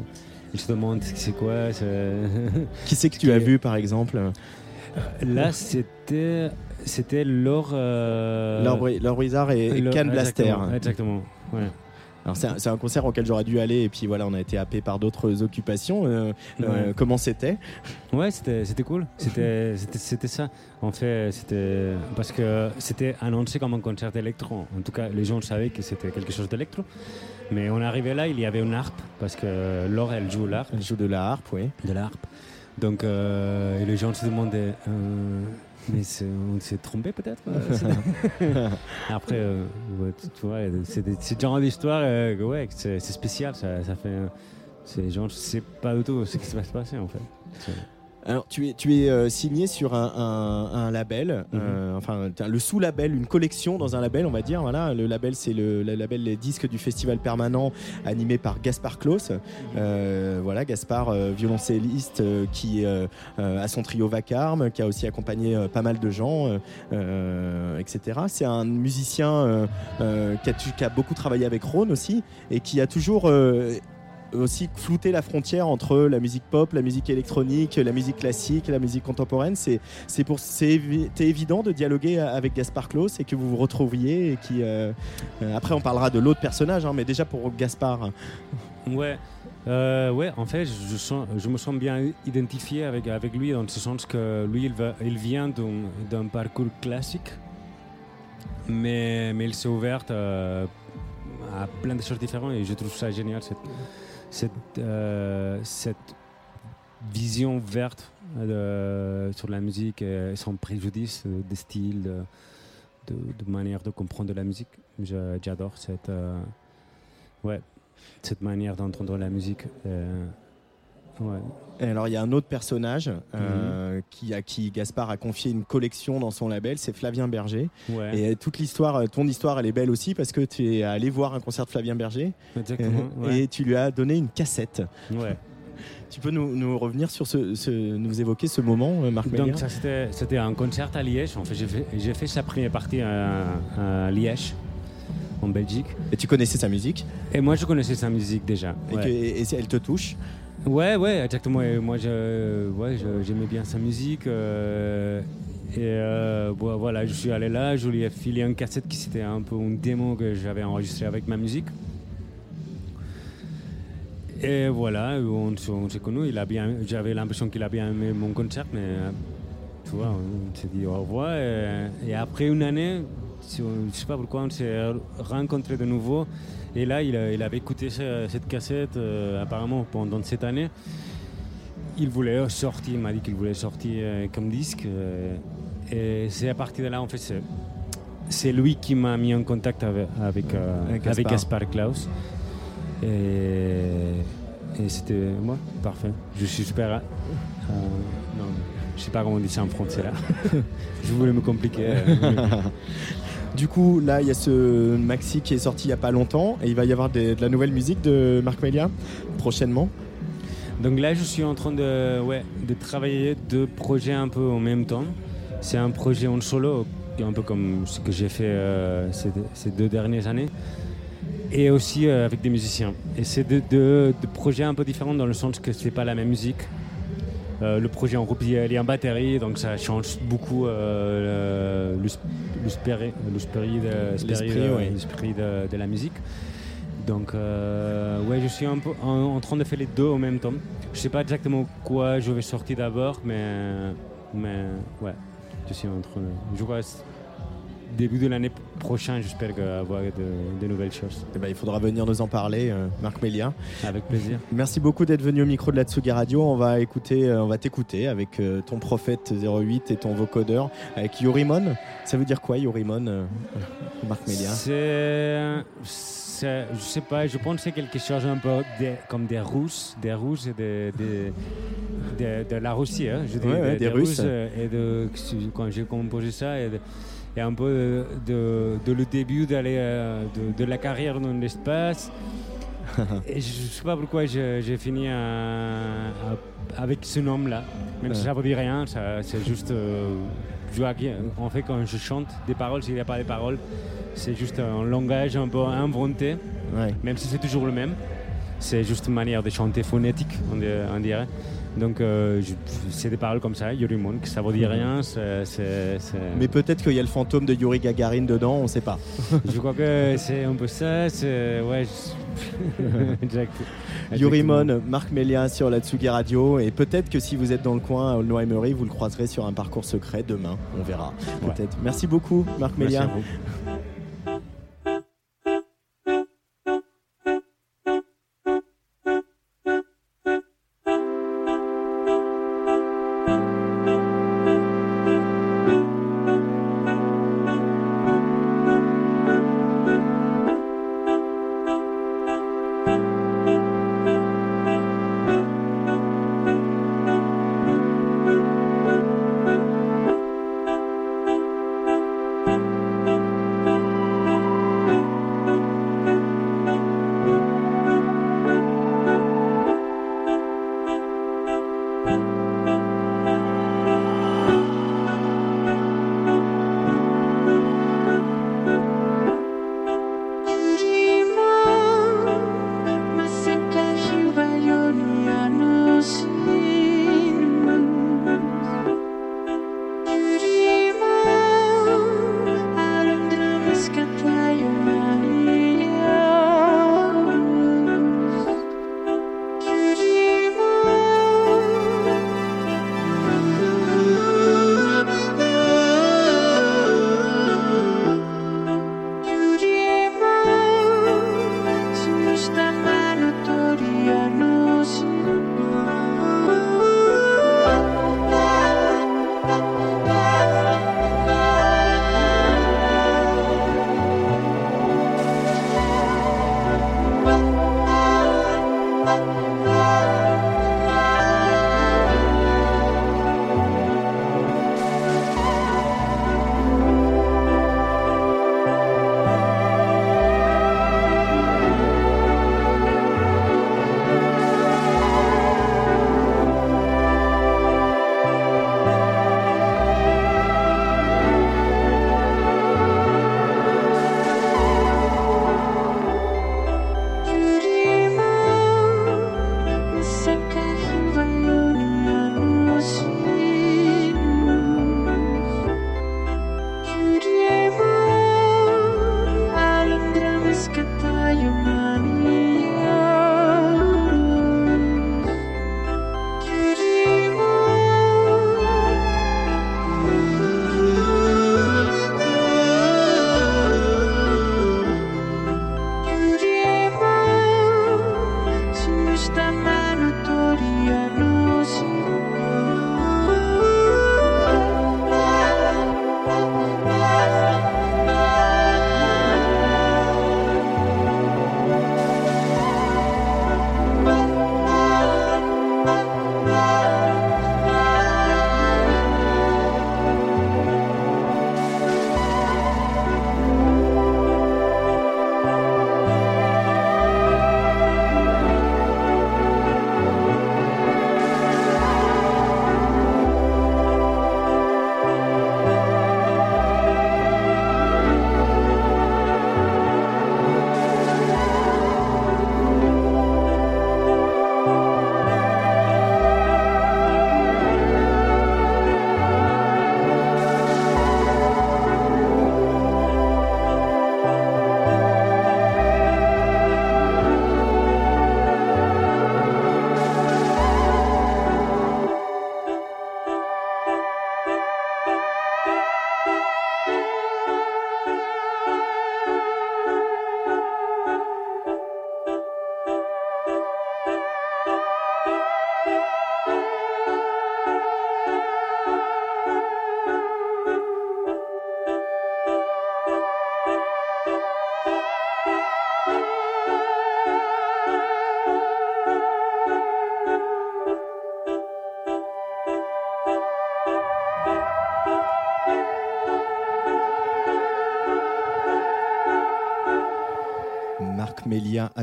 ils se demandent c'est quoi. Qui c'est que tu as vu par exemple? Là, c'était c'était Laure. euh, Laure Bri- Laure Brizard et, et Laure- Can Blaster. Exactement. exactement, ouais. Alors c'est un, concert auquel j'aurais dû aller et puis voilà on a été happé par d'autres occupations. Euh, euh, comment c'était? Ouais, c'était c'était cool. C'était ça. En fait, c'était parce que c'était annoncé comme un concert d'électro. En tout cas, les gens savaient que c'était quelque chose d'électro. Mais on arrivé là, il y avait une harpe parce que Laure elle joue l'harpe. Elle joue de la harpe, oui. De la harpe. Donc euh, et les gens se demandaient. Mais on s'est trompé peut-être euh, Après, euh, ouais, tu, vois, c'est genre d'histoire euh, ouais, c'est spécial. Ça, ça fait. euh, c'est genre, je sais pas du tout ce qui va se passer en fait. Alors tu es tu es euh, signé sur un, un- un label, Mhm. euh, enfin t'as le sous-label, une collection dans un label on va dire. Voilà le label c'est le, le label les disques du festival permanent animé par Gaspard Klaus. Mhm. Euh, voilà Gaspard violoncelliste qui a son trio Vacarme, qui a aussi accompagné pas mal de gens, etc. C'est un musicien qui, a, qui a beaucoup travaillé avec Rhône aussi et qui a toujours aussi flouté la frontière entre la musique pop, la musique électronique, la musique classique, la musique contemporaine. C'est c'est pour c'est évident de dialoguer avec Gaspard Klaus et que vous vous retrouviez et qui euh, après on parlera de l'autre personnage, hein, mais déjà pour Gaspard. Ouais, euh, ouais. En fait, je, sens- je me sens bien identifié avec avec lui dans ce sens que lui, il, va, il vient d'un d'un parcours classique, mais mais il s'est ouvert euh, à plein de choses différentes et je trouve ça génial cette cette euh, cette vision verte euh, sur la musique sans préjudice euh, de style, de, de, de manière de comprendre la musique. J'adore cette ouais cette manière d'entendre la musique. Ouais. Et alors il y a un autre personnage Mhm. euh, qui à qui Gaspard a confié une collection dans son label, c'est Flavien Berger. Ouais. Et toute l'histoire, euh, ton histoire, elle est belle aussi parce que tu es allé voir un concert de Flavien Berger Exactement, Euh, ouais. et tu lui as donné une cassette. Ouais. Tu peux nous, nous revenir sur ce, ce- nous évoquer ce moment, Marc Méliard Donc ça c'était un concert à Liège. En fait, j'ai fait, sa première partie à, à Liège, en Belgique. Et tu connaissais sa musique Et moi je connaissais sa musique déjà. et, ouais. que- et- et elle te touche. Ouais, ouais, exactement. Et moi, j'aimais bien sa musique. euh, et euh, voilà, je suis allé là, je lui ai filé une cassette qui c'était un peu une démo que j'avais enregistrée avec ma musique. Et voilà, on, s'est connus. J'avais l'impression qu'il a bien aimé mon concert, mais tu vois, on s'est dit au revoir. Et, et après une année, je sais pas pourquoi, on s'est rencontrés de nouveau. Et là, il, avait écouté ce- cette cassette euh, apparemment pendant cette année. Il voulait sortir, il m'a dit qu'il voulait sortir euh, comme disque. euh, et c'est à partir de là, en fait, c'est, lui qui m'a mis en contact avec, avec, Avec avec Gaspard. Klaus. Et, et c'était moi, parfait. Je suis super. euh, non, je sais pas comment on dit ça en français là. je voulais me compliquer. Du coup, là, il y a ce maxi qui est sorti il y a pas longtemps et il va y avoir de la nouvelle musique de Marc Méliard prochainement. Donc là, je suis en train de, ouais, de travailler deux projets un peu en même temps. C'est un projet en solo, un peu comme ce que j'ai fait euh, ces, deux dernières années, et aussi euh, avec des musiciens. Et c'est deux, deux- deux projets un peu différents dans le sens que c'est pas la même musique. Euh, le projet en groupe, il a une batterie, donc ça change beaucoup euh, le- le- l'esprit l'esprit de, la musique. Donc, euh, ouais, je suis un peu en, en train de faire les deux en même temps. Je sais pas exactement quoi je vais sortir d'abord, mais, mais ouais, je suis en train de. Je début de l'année prochaine, j'espère avoir de, de nouvelles choses. Eh ben, il faudra venir nous en parler, euh, Marc Méliard. Avec plaisir. Merci beaucoup d'être venu au micro de la Tsugi Radio. On va écouter, euh, on va t'écouter avec euh, ton prophète 08 et ton vocodeur avec Yorimon. Ça veut dire quoi Yorimon, Marc Méliard C'est, je sais pas, je pense que c'est quelque chose un peu des- comme des Russes, des Russes et des, des- des- de la Russie, hein, je dis, Ouais, ouais, des Russes. euh, et de, quand j'ai composé ça, et, de- et un peu de, de le début d'aller euh, de, de la carrière dans l'espace. et je sais pas pourquoi j'ai fini à- à- avec ce nom-là. Même si ça veut dire rien, c'est juste. euh, en fait, quand je chante des paroles, s'il n'y a pas de paroles, c'est juste un langage un peu inventé, même si c'est toujours le même. C'est juste une manière de chanter phonétique, on dirait. Donc, euh, c'est des paroles comme ça, Yorimon, que ça veut dire rien. c'est- c'est- Mais peut-être qu'il y a le fantôme de Yuri Gagarin dedans, on sait pas. je crois que c'est un peu ça. Ouais. je- exact. Yurimon, Marc Mélia sur la Tsugi Radio. Et peut-être que si vous êtes dans le coin à Aulnoy-Emery, vous le croiserez sur un parcours secret demain. On verra. Ouais. Merci beaucoup, Marc Merci Mélia. à vous.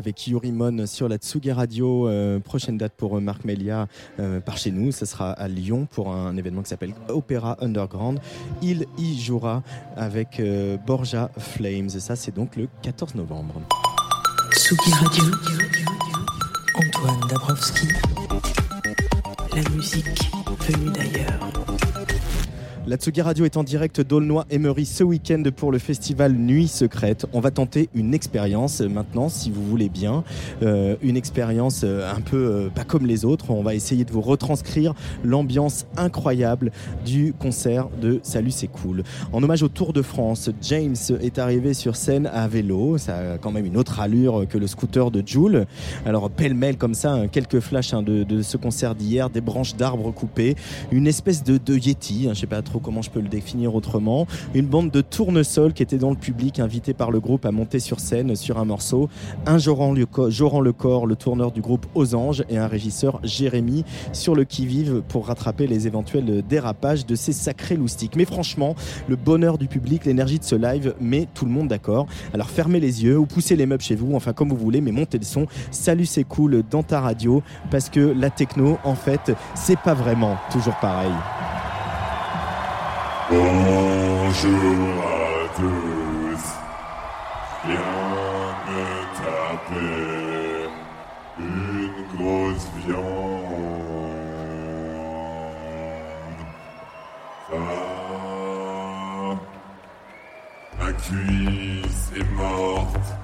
Avec Yurimon sur la Tsugi Radio. Euh, prochaine date pour euh, Marc Melia euh, par chez nous, ce sera à Lyon pour un événement qui s'appelle Opéra Underground. Il y jouera avec Borja Flames et ça c'est donc le 14 novembre. Tsugi Radio. Antoine Dabrowski. La musique venue d'ailleurs. La Tsugi Radio est en direct d'Aulnoy-Emery ce week-end pour le festival Nuit Secrète. On va tenter une expérience maintenant, si vous voulez bien. Euh, une expérience euh, un peu euh, pas comme les autres. On va essayer de vous retranscrire l'ambiance incroyable du concert de Salut c'est cool. En hommage au Tour de France, James est arrivé sur scène à vélo. Ça a quand même une autre allure que le scooter de Joule. Alors pêle-mêle comme ça, hein, quelques flashs hein, de, ce concert d'hier, des branches d'arbres coupées, une espèce de, de Yeti, hein, je sais pas trop comment je peux le définir autrement, une bande de tournesols qui était dans le public, invité par le groupe à monter sur scène sur un morceau, un Joran le, Co- Joran le tourneur du groupe Aux et un régisseur Jérémy sur le qui-vive pour rattraper les éventuels dérapages de ces sacrés loustiques. Mais franchement, le bonheur du public, l'énergie de ce live met tout le monde d'accord. Alors fermez les yeux ou poussez les meubles chez vous, enfin comme vous voulez, mais montez le son. Salut c'est cool dans ta radio parce que la techno, en fait, c'est pas vraiment toujours pareil. Bonjour à tous. Viens me taper une grosse viande. Ça, ma cuisse est morte.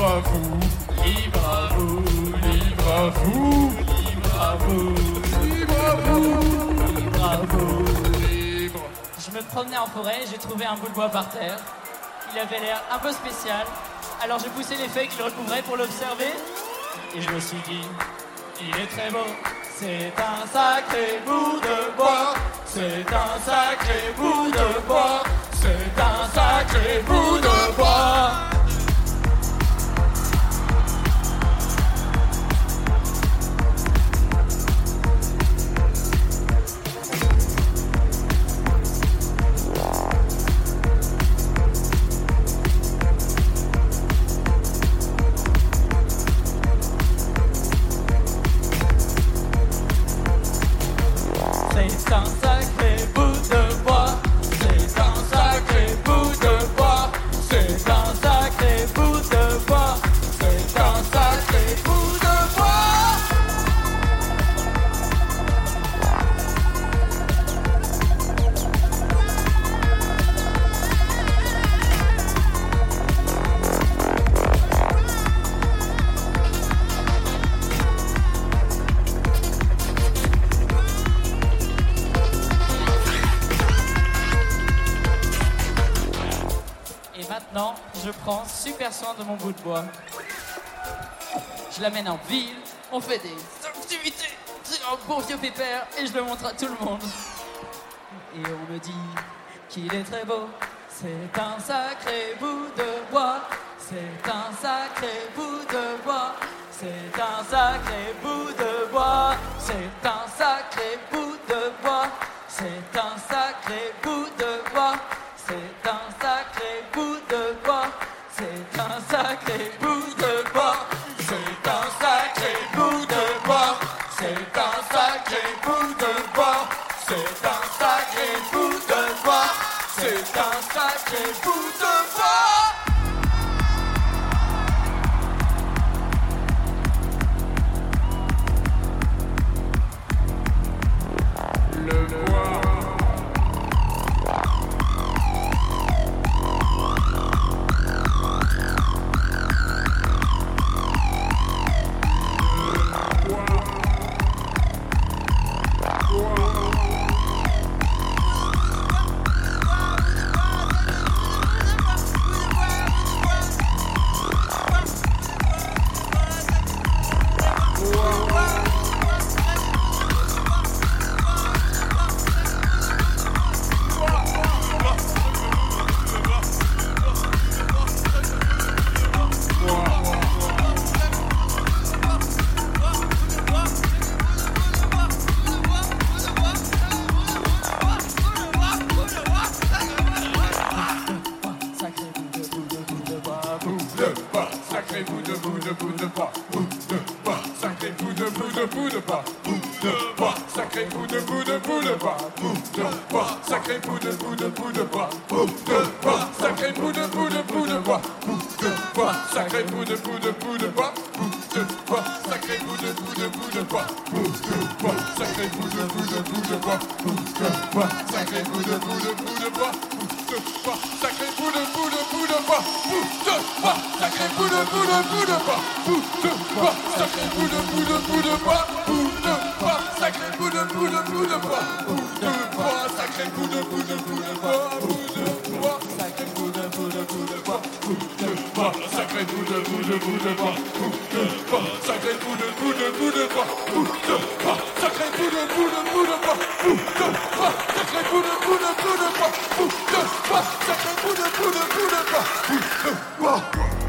Libre à. Libre à. Libre à. Libre à. Libre à vous. Libre. Libre. Je me promenais en forêt et j'ai trouvé un bout de bois par terre. Il avait l'air un peu spécial. Alors j'ai poussé les feuilles qui le recouvraient pour l'observer. Et je me suis dit, il est très beau. C'est un sacré bout de bois. C'est un sacré bout de bois. C'est un sacré bout de bois. Bout de bois. Je l'amène en ville, on fait des activités, c'est un bon vieux pépère et je le montre à tout le monde. Et on me dit qu'il est très beau, c'est un sacré bout de bois, c'est un sacré bout de bois, c'est un sacré bout de bois, c'est un sacré bout de bois, c'est un sacré bout de bois, c'est un sacré bout de bois, c'est un sacré bout de bois, c'est un sacré bout de bois, c'est un sacré bout de bois, c'est un sacré bout de bois, c'est un sacré bout de bois. Sacré bout de bout de bout de bois, bout de bois, sacré bout de bout de bout de bois, bout de bois, sacré bout de bout de bout de bois, bout de bois, sacré bout de bout de bout de bois, bout de bois, sacré bout de bout de bout de bois, bout de bois, sacré bout de bout de bout de bois, bout de bois, sacré bout de bout de bout de bois, bout de bois, sacré bout de bout de bout de bois, bout de bois, sacré bout de bout de bout de bois, bout de bois, sacré bout de bout de bout de bois, bout de bois, sacré bout de bout de bout de bois, bout de bois.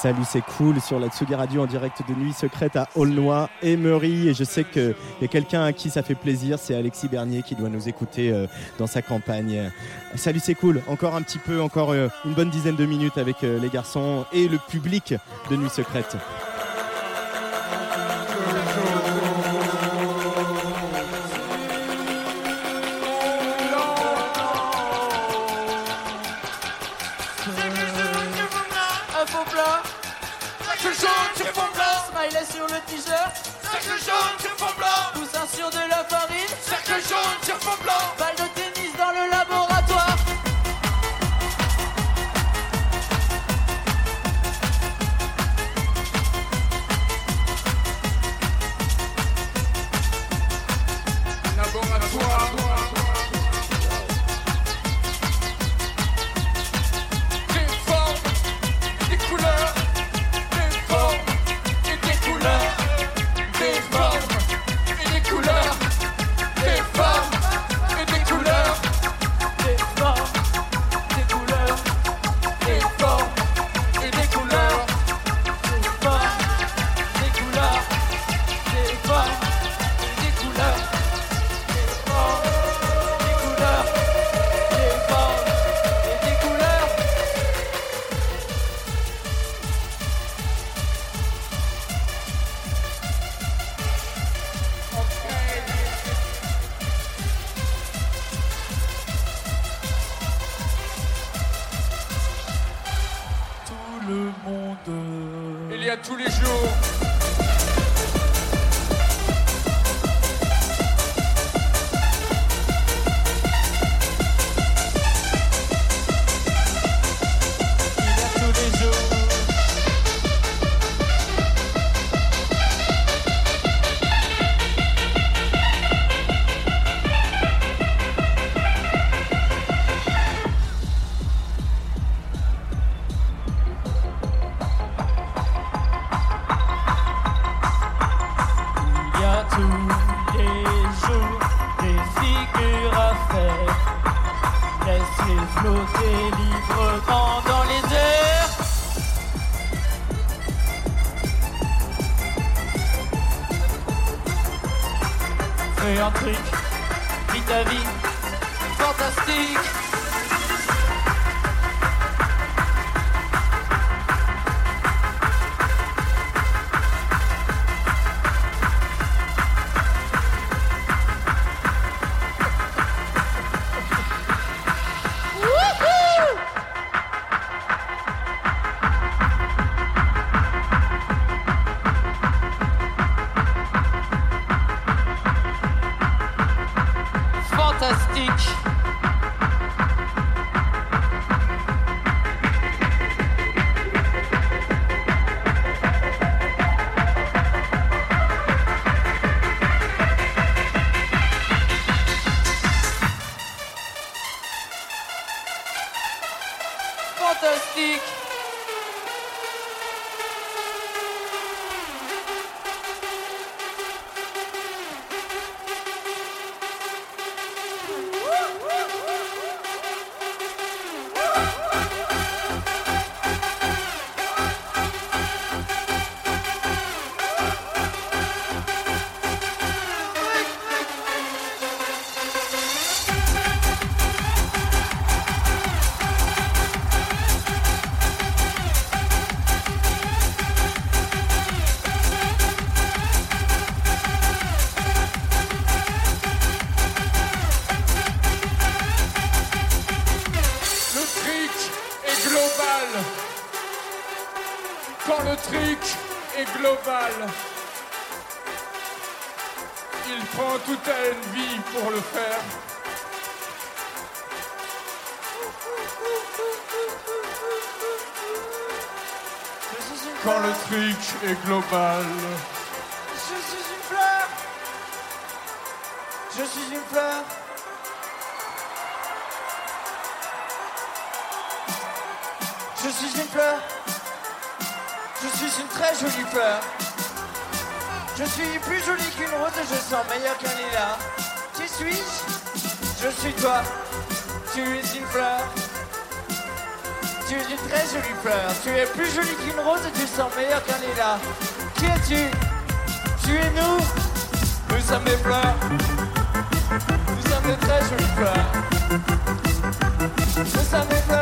Salut, c'est cool sur la Tsugi Radio en direct de Nuit Secrète à Aulnoy et. Et je sais qu'il y a quelqu'un à qui ça fait plaisir, c'est Alexis Bernier qui doit nous écouter euh, dans sa campagne. Salut, c'est cool. Encore un petit peu, encore euh, une bonne dizaine de minutes avec euh, les garçons et le public de Nuit Secrète. Trick est global, Je suis une fleur. Je suis une fleur. Je suis une fleur. Je suis une très jolie fleur. Je suis plus jolie qu'une rose et je sens meilleur qu'un lilas. Qui suis-je? Je suis toi. Tu es une fleur. Tu es une très jolie fleur. Tu es plus jolie qu'une rose et tu sens meilleur qu'un lilas. Qui es-tu? Tu es nous? Nous sommes des fleurs. Nous sommes des très jolies fleurs. Nous sommes des fleurs.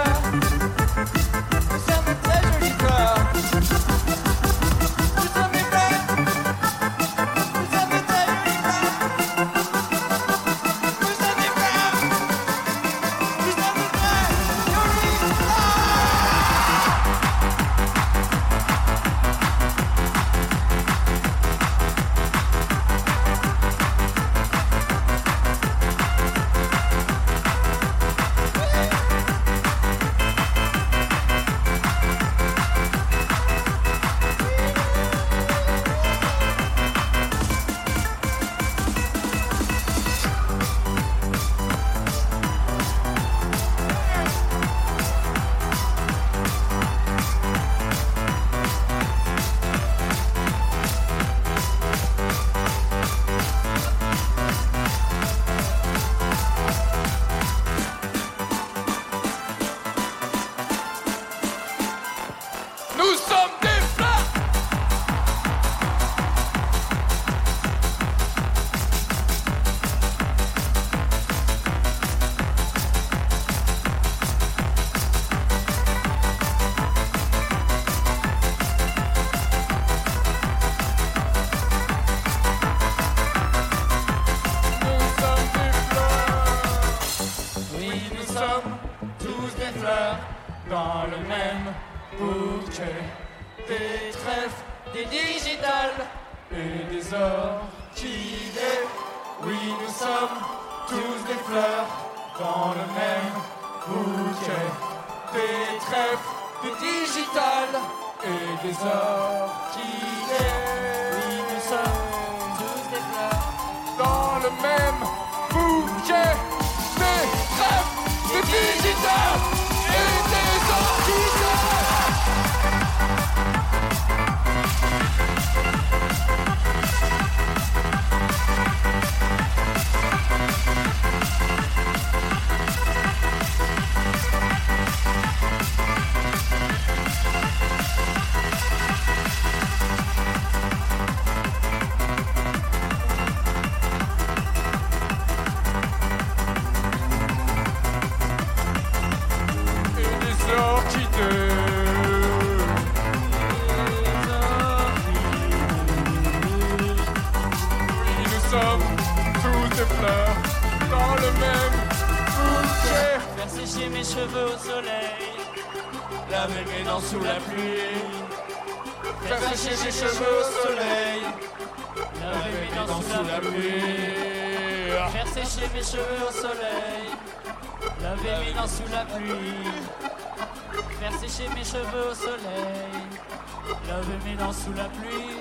Laver mes dents sous la pluie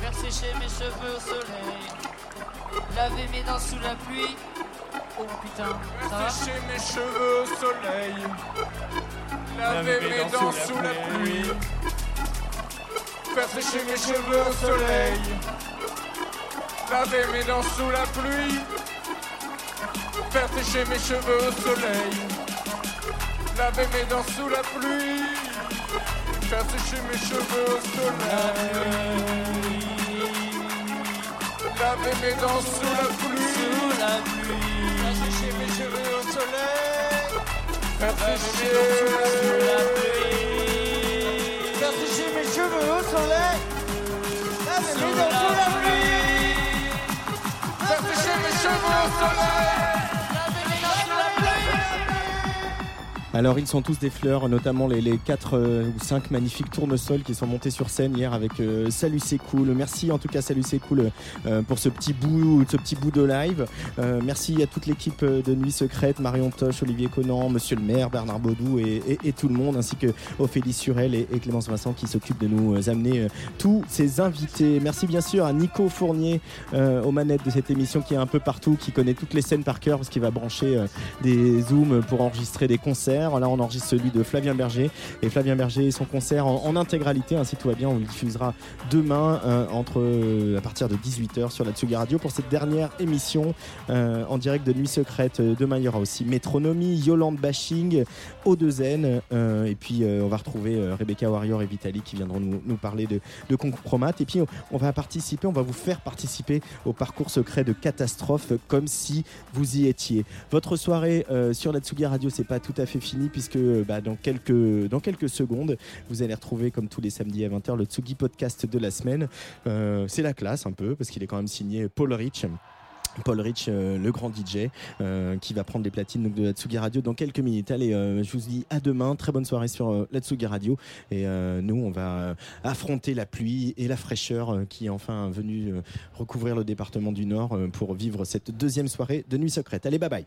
Faire sécher mes cheveux au soleil Laver mes dents sous la pluie Oh putain, ça va Faire sécher mes cheveux au soleil. Laver mes dents sous la pluie. Faire sécher mes cheveux au soleil. Laver mes dents sous la pluie. Faire sécher mes cheveux au soleil. Laver mes dents sous la pluie. Faire sécher mes cheveux au soleil. Laver mes dents sous la pluie. Sous la pluie Faire sécher mes cheveux au soleil. Faire sécher sous la pluie Faire sécher mes cheveux au soleil. Laver mes dents sous la pluie. Faire sécher mes cheveux au soleil. Alors ils sont tous des fleurs, notamment les, les 4 ou 5 magnifiques tournesols qui sont montés sur scène hier avec euh, Salut c'est cool. Merci en tout cas Salut c'est cool euh, pour ce petit bout, ce petit bout de live. Euh, merci à toute l'équipe euh, de Nuit Secrète, Marion Toche, Olivier Conan, Monsieur le maire, Bernard Baudou et, tout le monde, ainsi que Ophélie Surel et, et Clémence Vincent qui s'occupent de nous euh, amener euh, tous ces invités. Merci bien sûr à Nico Fournier euh, aux manettes de cette émission qui est un peu partout, qui connaît toutes les scènes par cœur parce qu'il va brancher euh, des zooms pour enregistrer des concerts. Là, on enregistre celui de Flavien Berger. Et Flavien Berger son concert en, intégralité, ainsi tout va bien, on le diffusera demain euh, entre euh, à partir de 18h sur la Tsugi Radio pour cette dernière émission euh, en direct de Nuit Secrète. Demain, il y aura aussi Métronomie, Yolande Bashing, O2N euh, et puis on va retrouver Rebecca Warrior et Vitali qui viendront nous, parler de, de Compromat et puis on, va participer, on va vous faire participer au parcours secret de Catastrophe comme si vous y étiez. Votre soirée sur la Tsugi Radio, c'est pas tout à fait fini puisque euh, bah, dans, quelques, dans quelques secondes, vous allez retrouver comme tous les samedis à 20h le Tsugi Podcast de la semaine. Euh, c'est la classe un peu parce qu'il est quand même signé Paul Rich. Paul Rich, euh, le grand DJ, euh, qui va prendre les platines donc, de la Tsugi Radio dans quelques minutes. Allez, je vous dis à demain. Très bonne soirée sur la Tsugi Radio. Et nous, on va affronter la pluie et la fraîcheur qui est enfin venue recouvrir le département du Nord pour vivre cette deuxième soirée de Nuit Secrète. Allez, bye bye.